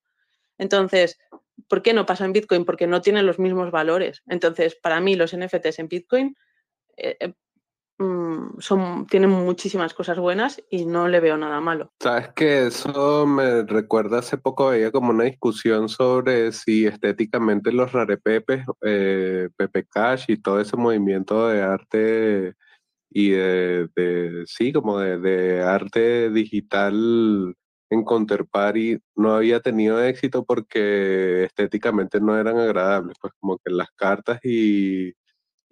Speaker 2: Entonces, ¿por qué no pasa en Bitcoin? Porque no tienen los mismos valores. Entonces, para mí los NFTs en Bitcoin eh, eh, son, tienen muchísimas cosas buenas y no le veo nada malo.
Speaker 3: Sabes que eso me recuerda hace poco veía como una discusión sobre si estéticamente los rarepepes, eh, Pepe Cash y todo ese movimiento de arte y de, sí, como de, de arte digital en Counterparty no había tenido éxito porque estéticamente no eran agradables, pues como que las cartas y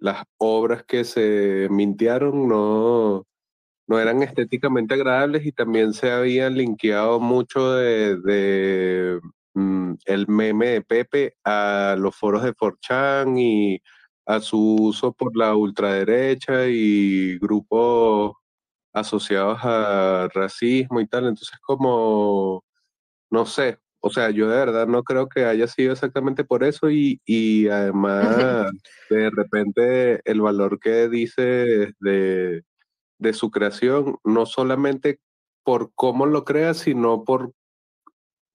Speaker 3: las obras que se mintearon no, no eran estéticamente agradables y también se habían linkeado mucho de, mm, el meme de Pepe a los foros de 4chan y a su uso por la ultraderecha y grupos asociados a racismo y tal. Entonces, como, no sé, o sea, yo de verdad no creo que haya sido exactamente por eso y, y además, de repente, el valor que dice de, de su creación, no solamente por cómo lo crea, sino por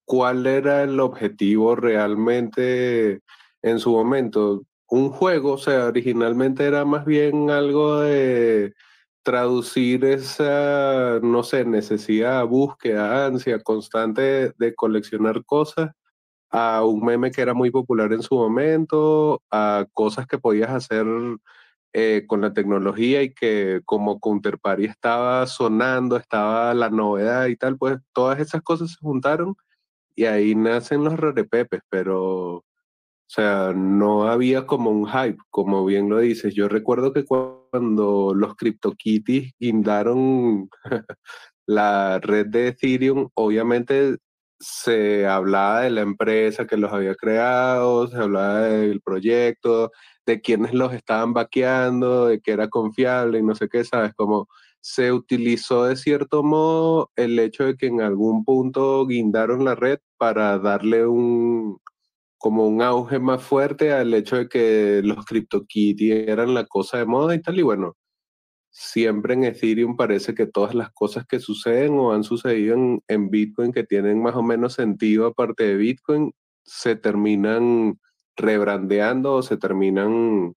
Speaker 3: cuál era el objetivo realmente en su momento. Un juego, o sea, originalmente era más bien algo de traducir esa, no sé, necesidad, búsqueda, ansia constante de coleccionar cosas a un meme que era muy popular en su momento, a cosas que podías hacer eh, con la tecnología y que como Counterparty estaba sonando, estaba la novedad y tal, pues todas esas cosas se juntaron y ahí nacen los rarepepes, pero o sea, no había como un hype, como bien lo dices. Yo recuerdo que cuando los CryptoKitties guindaron la red de Ethereum, obviamente se hablaba de la empresa que los había creado, se hablaba del proyecto, de quienes los estaban vaqueando, de que era confiable y no sé qué, ¿sabes? Como se utilizó de cierto modo el hecho de que en algún punto guindaron la red para darle un, como un auge más fuerte al hecho de que los CryptoKitties eran la cosa de moda y tal. Y bueno, siempre en Ethereum parece que todas las cosas que suceden o han sucedido en, Bitcoin que tienen más o menos sentido aparte de Bitcoin, se terminan rebrandeando o se terminan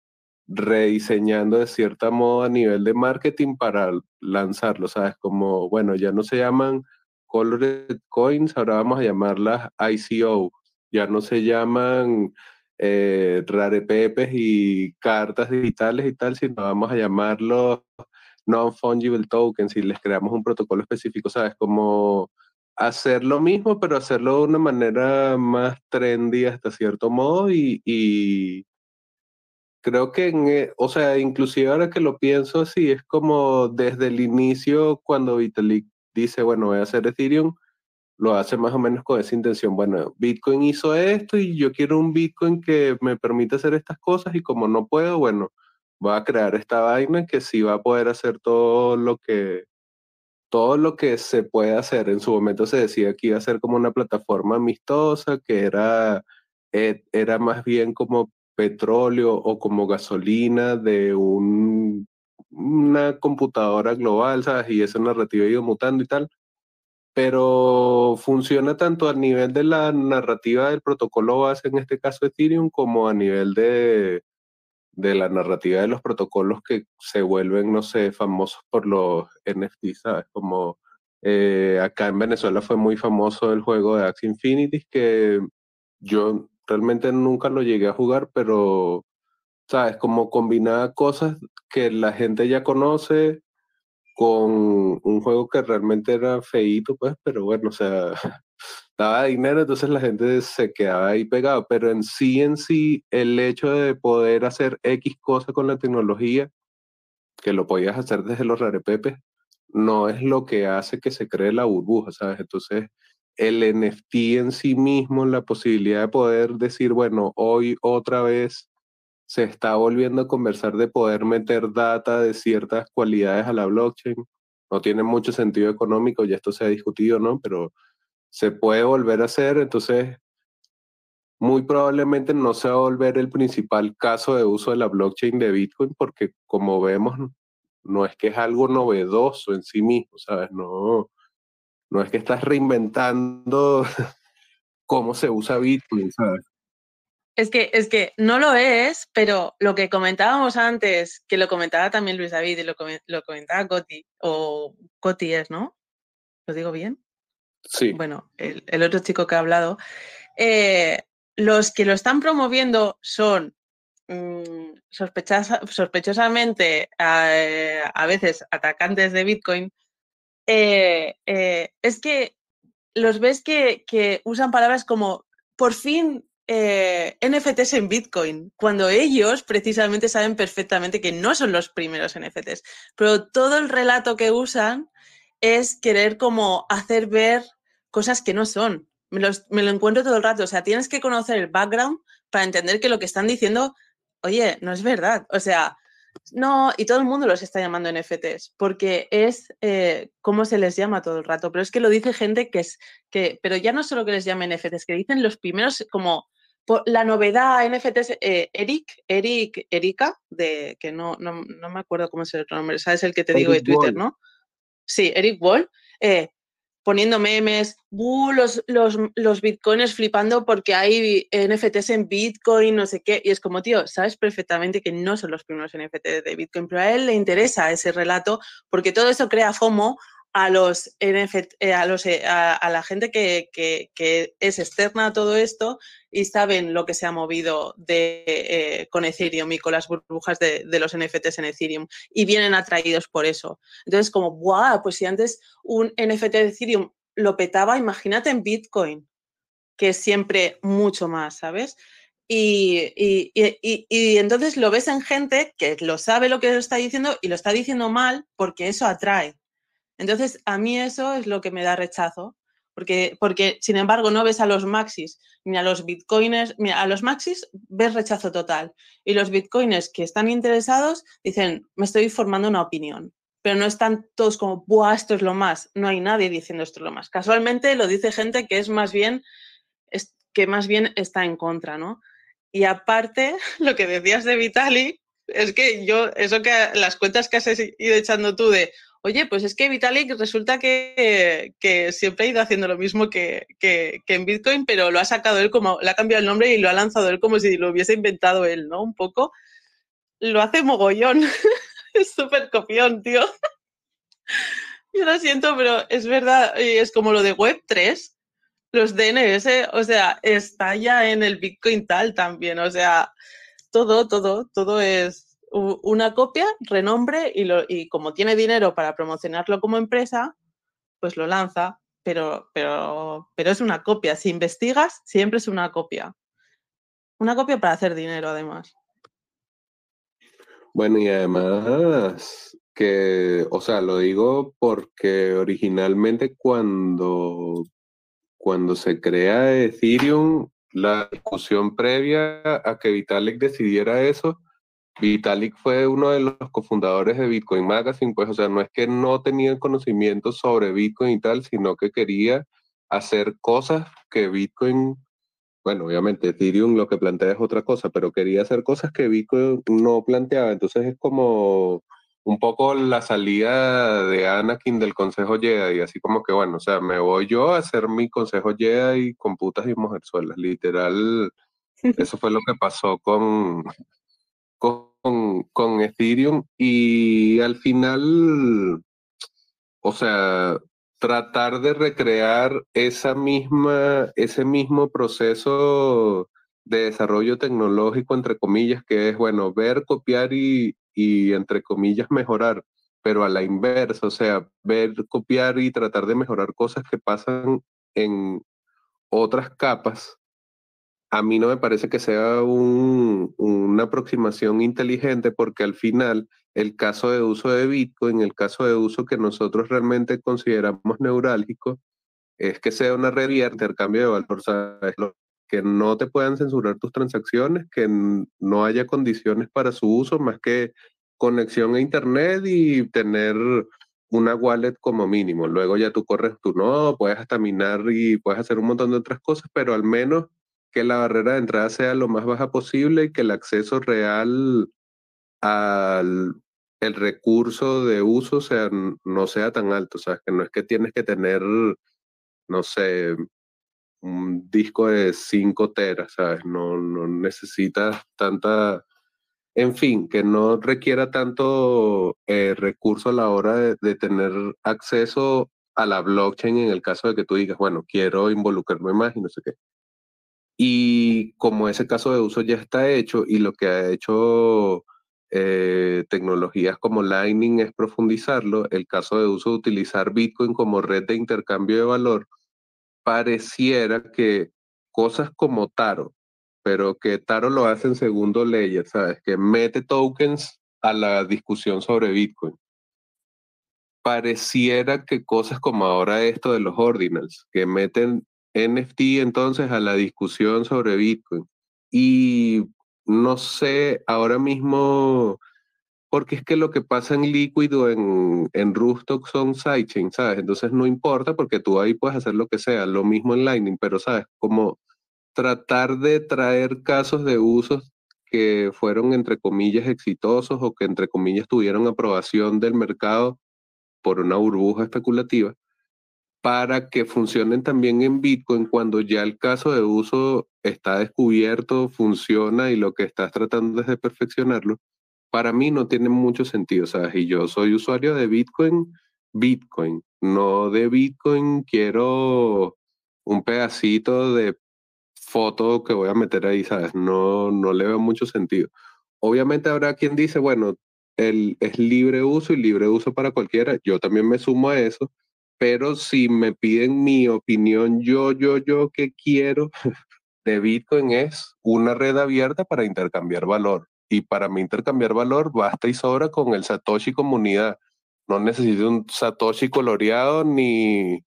Speaker 3: rediseñando de cierta modo a nivel de marketing para lanzarlo, ¿sabes? Como, bueno, ya no se llaman Colored Coins, ahora vamos a llamarlas ICO, ya no se llaman eh, rarepepes y cartas digitales y tal, sino vamos a llamarlos non-fungible tokens y les creamos un protocolo específico, ¿sabes? Como hacer lo mismo, pero hacerlo de una manera más trendy hasta cierto modo y, creo que, eh, o sea, inclusive ahora que lo pienso así, es como desde el inicio cuando Vitalik dice, bueno, voy a hacer Ethereum, lo hace más o menos con esa intención. Bueno, Bitcoin hizo esto y yo quiero un Bitcoin que me permita hacer estas cosas y como no puedo, bueno, voy a crear esta vaina que sí va a poder hacer todo lo que todo lo que se puede hacer. En su momento se decía que iba a ser como una plataforma amistosa, que era, eh, era más bien como petróleo o como gasolina de un, una computadora global, ¿sabes? Y esa narrativa ha ido mutando y tal pero funciona tanto a nivel de la narrativa del protocolo base, en este caso Ethereum, como a nivel de, de la narrativa de los protocolos que se vuelven, no sé, famosos por los NFTs, ¿sabes? Como eh, acá en Venezuela fue muy famoso el juego de Axie Infinity, que yo realmente nunca lo llegué a jugar, pero, ¿sabes? Como combinaba cosas que la gente ya conoce, con un juego que realmente era feíto, pues, pero bueno, o sea, daba dinero, entonces la gente se quedaba ahí pegado, pero en sí, en sí, el hecho de poder hacer X cosa con la tecnología, que lo podías hacer desde los rarepepes, no es lo que hace que se cree la burbuja, ¿sabes? Entonces, el NFT en sí mismo, la posibilidad de poder decir, bueno, hoy otra vez se está volviendo a conversar de poder meter data de ciertas cualidades a la blockchain. No tiene mucho sentido económico, ya esto se ha discutido, ¿no? Pero se puede volver a hacer, entonces muy probablemente no se va a volver el principal caso de uso de la blockchain de Bitcoin porque como vemos no es que es algo novedoso en sí mismo, ¿sabes? No, no es que estás reinventando cómo se usa Bitcoin, ¿sabes?
Speaker 2: Es que, es que no lo es, pero lo que comentábamos antes, que lo comentaba también Luis David y lo, lo comentaba Coti, o Coti es, ¿no? ¿Lo digo bien?
Speaker 3: Sí.
Speaker 2: Bueno, el, el otro chico que ha hablado. Eh, los que lo están promoviendo son mmm, sospechosamente eh, a veces atacantes de Bitcoin. Eh, eh, es que los ves que, que, usan palabras como por fin eh, NFTs en Bitcoin, cuando ellos precisamente saben perfectamente que no son los primeros NFTs, pero todo el relato que usan es querer como hacer ver cosas que no son. Me, lo encuentro todo el rato. O sea, tienes que conocer el background para entender que lo que están diciendo, oye, no es verdad. O sea, no, y todo el mundo los está llamando NFTs, porque es eh, cómo se les llama todo el rato. Pero es que lo dice gente que es, que, pero ya no solo que les llame NFTs, que dicen los primeros como la novedad NFTs, eh, Eric, Eric, Erika, de que no, no, no, me acuerdo cómo es el nombre, ¿sabes? El que te digo de Twitter, Wall. ¿no? Sí, Eric Wall. Eh, poniendo memes, uh, los, los, los bitcoins flipando porque hay NFTs en Bitcoin, no sé qué. Y es como, tío, sabes perfectamente que no son los primeros NFTs de Bitcoin, pero a él le interesa ese relato porque todo eso crea FOMO a los a, los, a, la gente que, es externa a todo esto y saben lo que se ha movido de, eh, con Ethereum y con las burbujas de, los NFTs en Ethereum y vienen atraídos por eso. Entonces, como, ¡buah! Pues si antes un NFT de Ethereum lo petaba, imagínate en Bitcoin, que es siempre mucho más, ¿sabes? Y, y, y, y, entonces lo ves en gente que lo sabe lo que lo está diciendo y lo está diciendo mal porque eso atrae. Entonces, a mí eso es lo que me da rechazo, porque, porque sin embargo no ves a los maxis ni a los bitcoiners, mira, a los maxis ves rechazo total y los bitcoiners que están interesados dicen, me estoy formando una opinión, pero no están todos como, ¡buah, esto es lo más! No hay nadie diciendo esto es lo más. Casualmente lo dice gente que es más bien, es, que más bien está en contra, ¿no? Y aparte, lo que decías de Vitalik, es que yo, eso que las cuentas que has ido echando tú de, oye, pues es que Vitalik resulta que, siempre ha ido haciendo lo mismo que, que, que, en Bitcoin, pero lo ha sacado él como, le ha cambiado el nombre y lo ha lanzado él como si lo hubiese inventado él, ¿no? Un poco. Lo hace mogollón. es súper copión, tío. Yo lo siento, pero es verdad, es como lo de Web3, los DNS, o sea, está ya en el Bitcoin tal también, o sea, todo, todo, todo es una copia, renombre y, lo, y, como tiene dinero para promocionarlo como empresa, pues lo lanza, pero, pero, pero es una copia. Si investigas, siempre es una copia. Una copia para hacer dinero, además.
Speaker 3: Bueno, y además que, o sea, lo digo porque originalmente cuando, cuando se crea Ethereum, la discusión previa a que Vitalik decidiera eso, Vitalik fue uno de los cofundadores de Bitcoin Magazine, pues, o sea, no es que no tenía conocimiento sobre Bitcoin y tal, sino que quería hacer cosas que Bitcoin, bueno, obviamente Ethereum lo que plantea es otra cosa, pero quería hacer cosas que Bitcoin no planteaba. Entonces es como un poco la salida de Anakin del Consejo Jedi, así como que, bueno, o sea, me voy yo a hacer mi Consejo Jedi con putas y mujerzuelas, literal. Eso fue lo que pasó con, con, con Ethereum y al final, o sea, tratar de recrear esa misma, ese mismo proceso de desarrollo tecnológico, entre comillas, que es, bueno, ver, copiar y, y, entre comillas, mejorar, pero a la inversa, o sea, ver, copiar y tratar de mejorar cosas que pasan en otras capas a mí no me parece que sea un, una aproximación inteligente porque al final el caso de uso de Bitcoin, el caso de uso que nosotros realmente consideramos neurálgico, es que sea una red de intercambio de valor, ¿sabes? que no te puedan censurar tus transacciones, que no haya condiciones para su uso más que conexión a Internet y tener una wallet como mínimo. Luego ya tú corres tu no, puedes hasta minar y puedes hacer un montón de otras cosas, pero al menos que la barrera de entrada sea lo más baja posible y que el acceso real al el recurso de uso sea, no sea tan alto. O sea, que no es que tienes que tener, no sé, un disco de 5 teras, ¿sabes? No, no necesitas tanta en fin, que no requiera tanto eh, recurso a la hora de, tener acceso a la blockchain en el caso de que tú digas, bueno, quiero involucrarme más y no sé qué. Y como ese caso de uso ya está hecho y lo que ha hecho eh, tecnologías como Lightning es profundizarlo, el caso de uso de utilizar Bitcoin como red de intercambio de valor, pareciera que cosas como Taro, pero que Taro lo hace en segundo layer, ¿sabes? Que mete tokens a la discusión sobre Bitcoin. Pareciera que cosas como ahora esto de los ordinals, que meten NFT entonces a la discusión sobre Bitcoin. Y no sé, ahora mismo, porque es que lo que pasa en Liquid o en, en Roostock son sidechains, ¿sabes? Entonces no importa porque tú ahí puedes hacer lo que sea, lo mismo en Lightning, pero ¿sabes? Como tratar de traer casos de usos que fueron entre comillas exitosos o que entre comillas tuvieron aprobación del mercado por una burbuja especulativa para que funcionen también en Bitcoin cuando ya el caso de uso está descubierto, funciona y lo que estás tratando es de perfeccionarlo, para mí no tiene mucho sentido, ¿sabes? Y yo soy usuario de Bitcoin, Bitcoin, no de Bitcoin quiero un pedacito de foto que voy a meter ahí, ¿sabes? No, no le veo mucho sentido. Obviamente habrá quien dice, bueno, el, es libre uso y libre uso para cualquiera. Yo también me sumo a eso, pero si me piden mi opinión, yo, yo, yo, que quiero de Bitcoin es una red abierta para intercambiar valor. Y para mí intercambiar valor basta y sobra con el Satoshi comunidad. No necesito un Satoshi coloreado ni,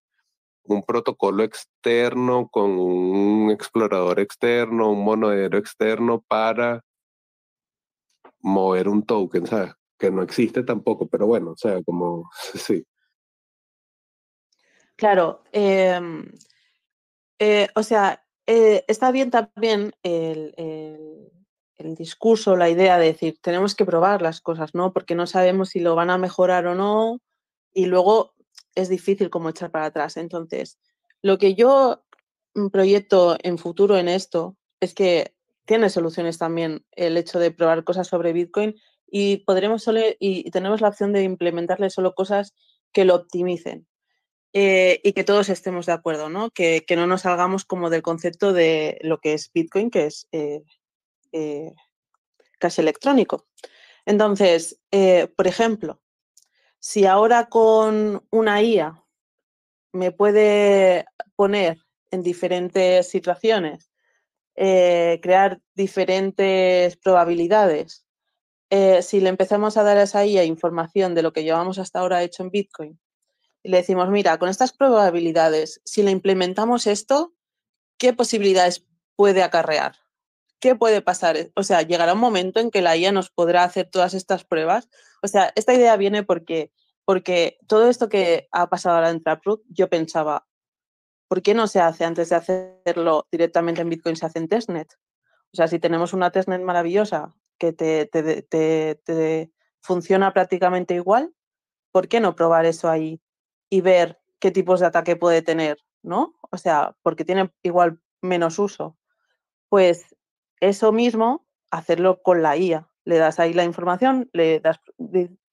Speaker 3: un protocolo externo con un explorador externo, un monedero externo para mover un token, ¿sabes? Que no existe tampoco, pero bueno, o sea, como sí.
Speaker 2: Claro, em, eh, o sea, eh, está bien también el, el, discurso, la idea de decir, tenemos que probar las cosas, ¿no? Porque no sabemos si lo van a mejorar o no, y luego es difícil como echar para atrás. Entonces, lo que yo mm, proyecto en futuro en esto es que tiene soluciones también el hecho de probar cosas sobre Bitcoin y podremos solo, y tenemos la opción de implementarle solo cosas que lo optimicen eh, y que todos estemos de acuerdo, ¿no? Que, no nos salgamos como del concepto de lo que es Bitcoin, que es eh, eh, casi electrónico. Entonces, por ejemplo, si ahora con una IA me puede poner en diferentes situaciones, crear diferentes probabilidades, si le empezamos a dar a esa IA información de lo que llevamos hasta ahora hecho en Bitcoin y le decimos, mira, con estas probabilidades, si le implementamos esto, ¿qué posibilidades puede acarrear? ¿Qué puede pasar? O sea, llegará un momento en que la IA nos podrá hacer todas estas pruebas. O sea, esta idea viene porque, porque todo esto que ha pasado ahora en Taproot, yo pensaba, ¿por qué no se hace antes de hacerlo directamente en Bitcoin, se hace en testnet? O sea, si tenemos una testnet maravillosa que te, te funciona prácticamente igual, ¿por qué no probar eso ahí y ver qué tipos de ataque puede tener? ¿No? O sea, porque tiene igual menos uso. Pues eso mismo, hacerlo con la IA. Le das ahí la información, le das,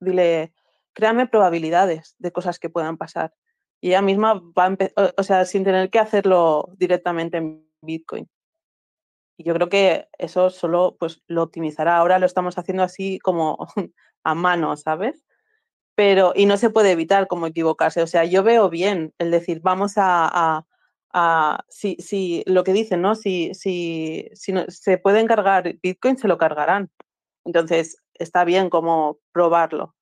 Speaker 2: dile, créame probabilidades de cosas que puedan pasar. Y ella misma va a empezar, o sea, sin tener que hacerlo directamente en Bitcoin. Y yo creo que eso solo pues lo optimizará. Ahora lo estamos haciendo así como a mano, ¿sabes? Pero, y no se puede evitar como equivocarse. O sea, yo veo bien el decir, vamos a, si, si, lo que dicen, ¿no? Si, si, si no, se pueden cargar Bitcoin, se lo cargarán. Entonces, está bien como probarlo.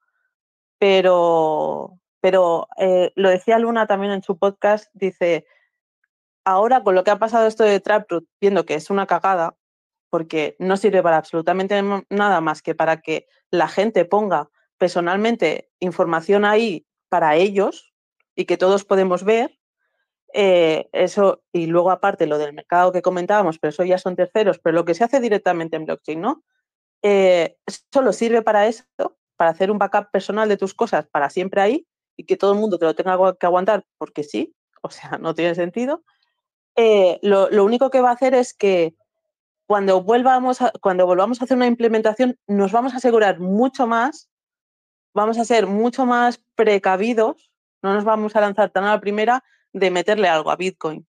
Speaker 2: Pero, pero eh, lo decía Luna también en su podcast, dice, ahora con lo que ha pasado esto de Traproot, viendo que es una cagada, porque no sirve para absolutamente nada más que para que la gente ponga personalmente información ahí para ellos y que todos podemos ver, eh, eso, y luego aparte lo del mercado que comentábamos, pero eso ya son terceros, pero lo que se hace directamente en blockchain, ¿no? Eh, solo sirve para eso, para hacer un backup personal de tus cosas para siempre ahí y que todo el mundo te lo tenga que aguantar porque sí, o sea, no tiene sentido. Eh, lo, lo, único que va a hacer es que cuando, volvamos a, cuando volvamos a hacer una implementación nos vamos a asegurar mucho más, vamos a ser mucho más precavidos, no nos vamos a lanzar tan a la primera de meterle algo a Bitcoin,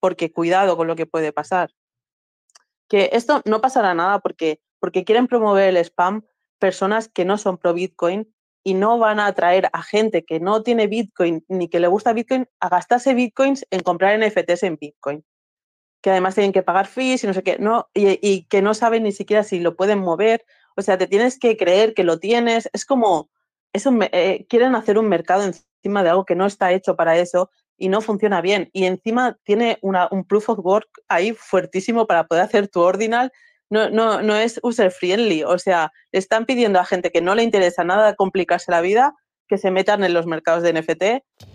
Speaker 2: porque cuidado con lo que puede pasar. Que esto no pasará nada porque, porque quieren promover el spam personas que no son pro Bitcoin y no van a atraer a gente que no tiene Bitcoin ni que le gusta Bitcoin a gastarse Bitcoins en comprar NFTs en Bitcoin. Que además tienen que pagar fees y no sé qué, no, y, que no saben ni siquiera si lo pueden mover. O sea, te tienes que creer que lo tienes. Es como, eh, quieren hacer un mercado encima de algo que no está hecho para eso y no funciona bien. Y encima tiene un proof of work ahí fuertísimo para poder hacer tu ordinal. No, no, no es user friendly. O sea, están pidiendo a gente que no le interesa nada complicarse la vida que se metan en los mercados de NFT.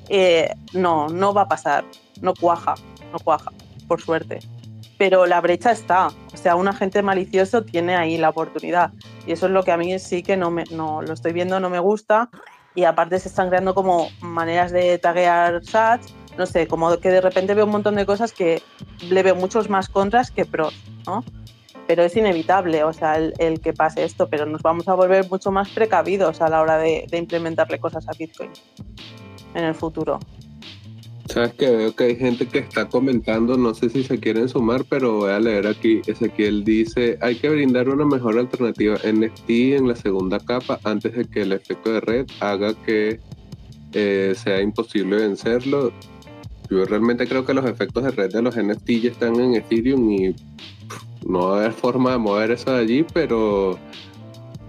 Speaker 2: Eh, no, no va a pasar. No cuaja, no cuaja, por suerte. Pero la brecha está. O sea, un agente malicioso tiene ahí la oportunidad. Y eso es lo que a mí sí que no, me, no lo estoy viendo, no me gusta y aparte se están creando como maneras de taguear sats, no sé, como que de repente veo un montón de cosas que le veo muchos más contras que pros, ¿no? Pero es inevitable, o sea, el, que pase esto, pero nos vamos a volver mucho más precavidos a la hora de implementarle cosas a Bitcoin en el futuro.
Speaker 3: Sabes que veo que hay gente que está comentando, no sé si se quieren sumar, pero voy a leer aquí. Ezequiel dice, hay que brindar una mejor alternativa NFT en la segunda capa antes de que el efecto de red haga que eh, sea imposible vencerlo. Yo realmente creo que los efectos de red de los NFT ya están en Ethereum y no va a haber forma de mover eso de allí, pero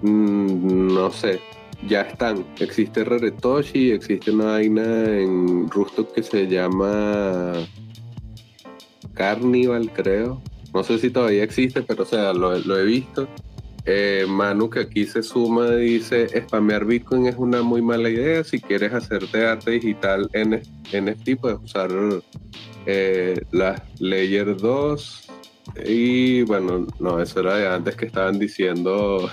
Speaker 3: mm, no sé ya están. Existe Raretoshi, existe una vaina en Rusto que se llama Carnival, creo. No sé si todavía existe, pero o sea, lo, he visto. Eh, Manu que aquí se suma dice, spamear Bitcoin es una muy mala idea. Si quieres hacerte arte digital en NFT, puedes usar eh, las Layer 2. Y bueno, no, eso era de antes que estaban diciendo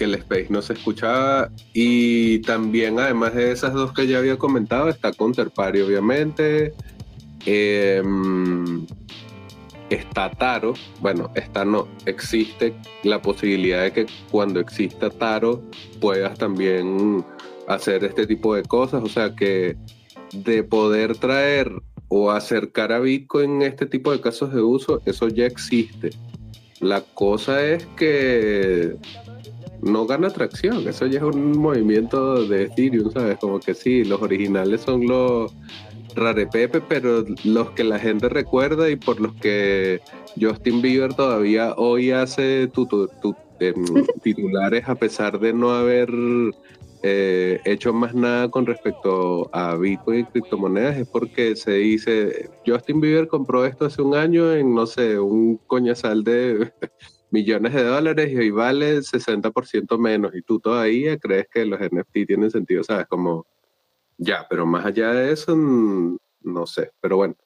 Speaker 3: que el Space no se escuchaba. Y también, además de esas dos que ya había comentado, está Counterparty, obviamente. Em, está Taro. Bueno, esta no. Existe la posibilidad de que cuando exista Taro puedas también hacer este tipo de cosas. O sea que de poder traer o acercar a Bitcoin este tipo de casos de uso, eso ya existe. La cosa es que no gana tracción. Eso ya es un movimiento de Ethereum, ¿sabes? Como que sí, los originales son los rarepepe, pero los que la gente recuerda y por los que Justin Bieber todavía hoy hace em, titulares a pesar de no haber eh, hecho más nada con respecto a Bitcoin y criptomonedas es porque se dice Justin Bieber compró esto hace un año en no sé un coñazal de millones de dólares y hoy vale 60% menos y tú todavía crees que los NFT tienen sentido, ¿sabes? Como, ya, pero más allá de eso, no sé, pero bueno.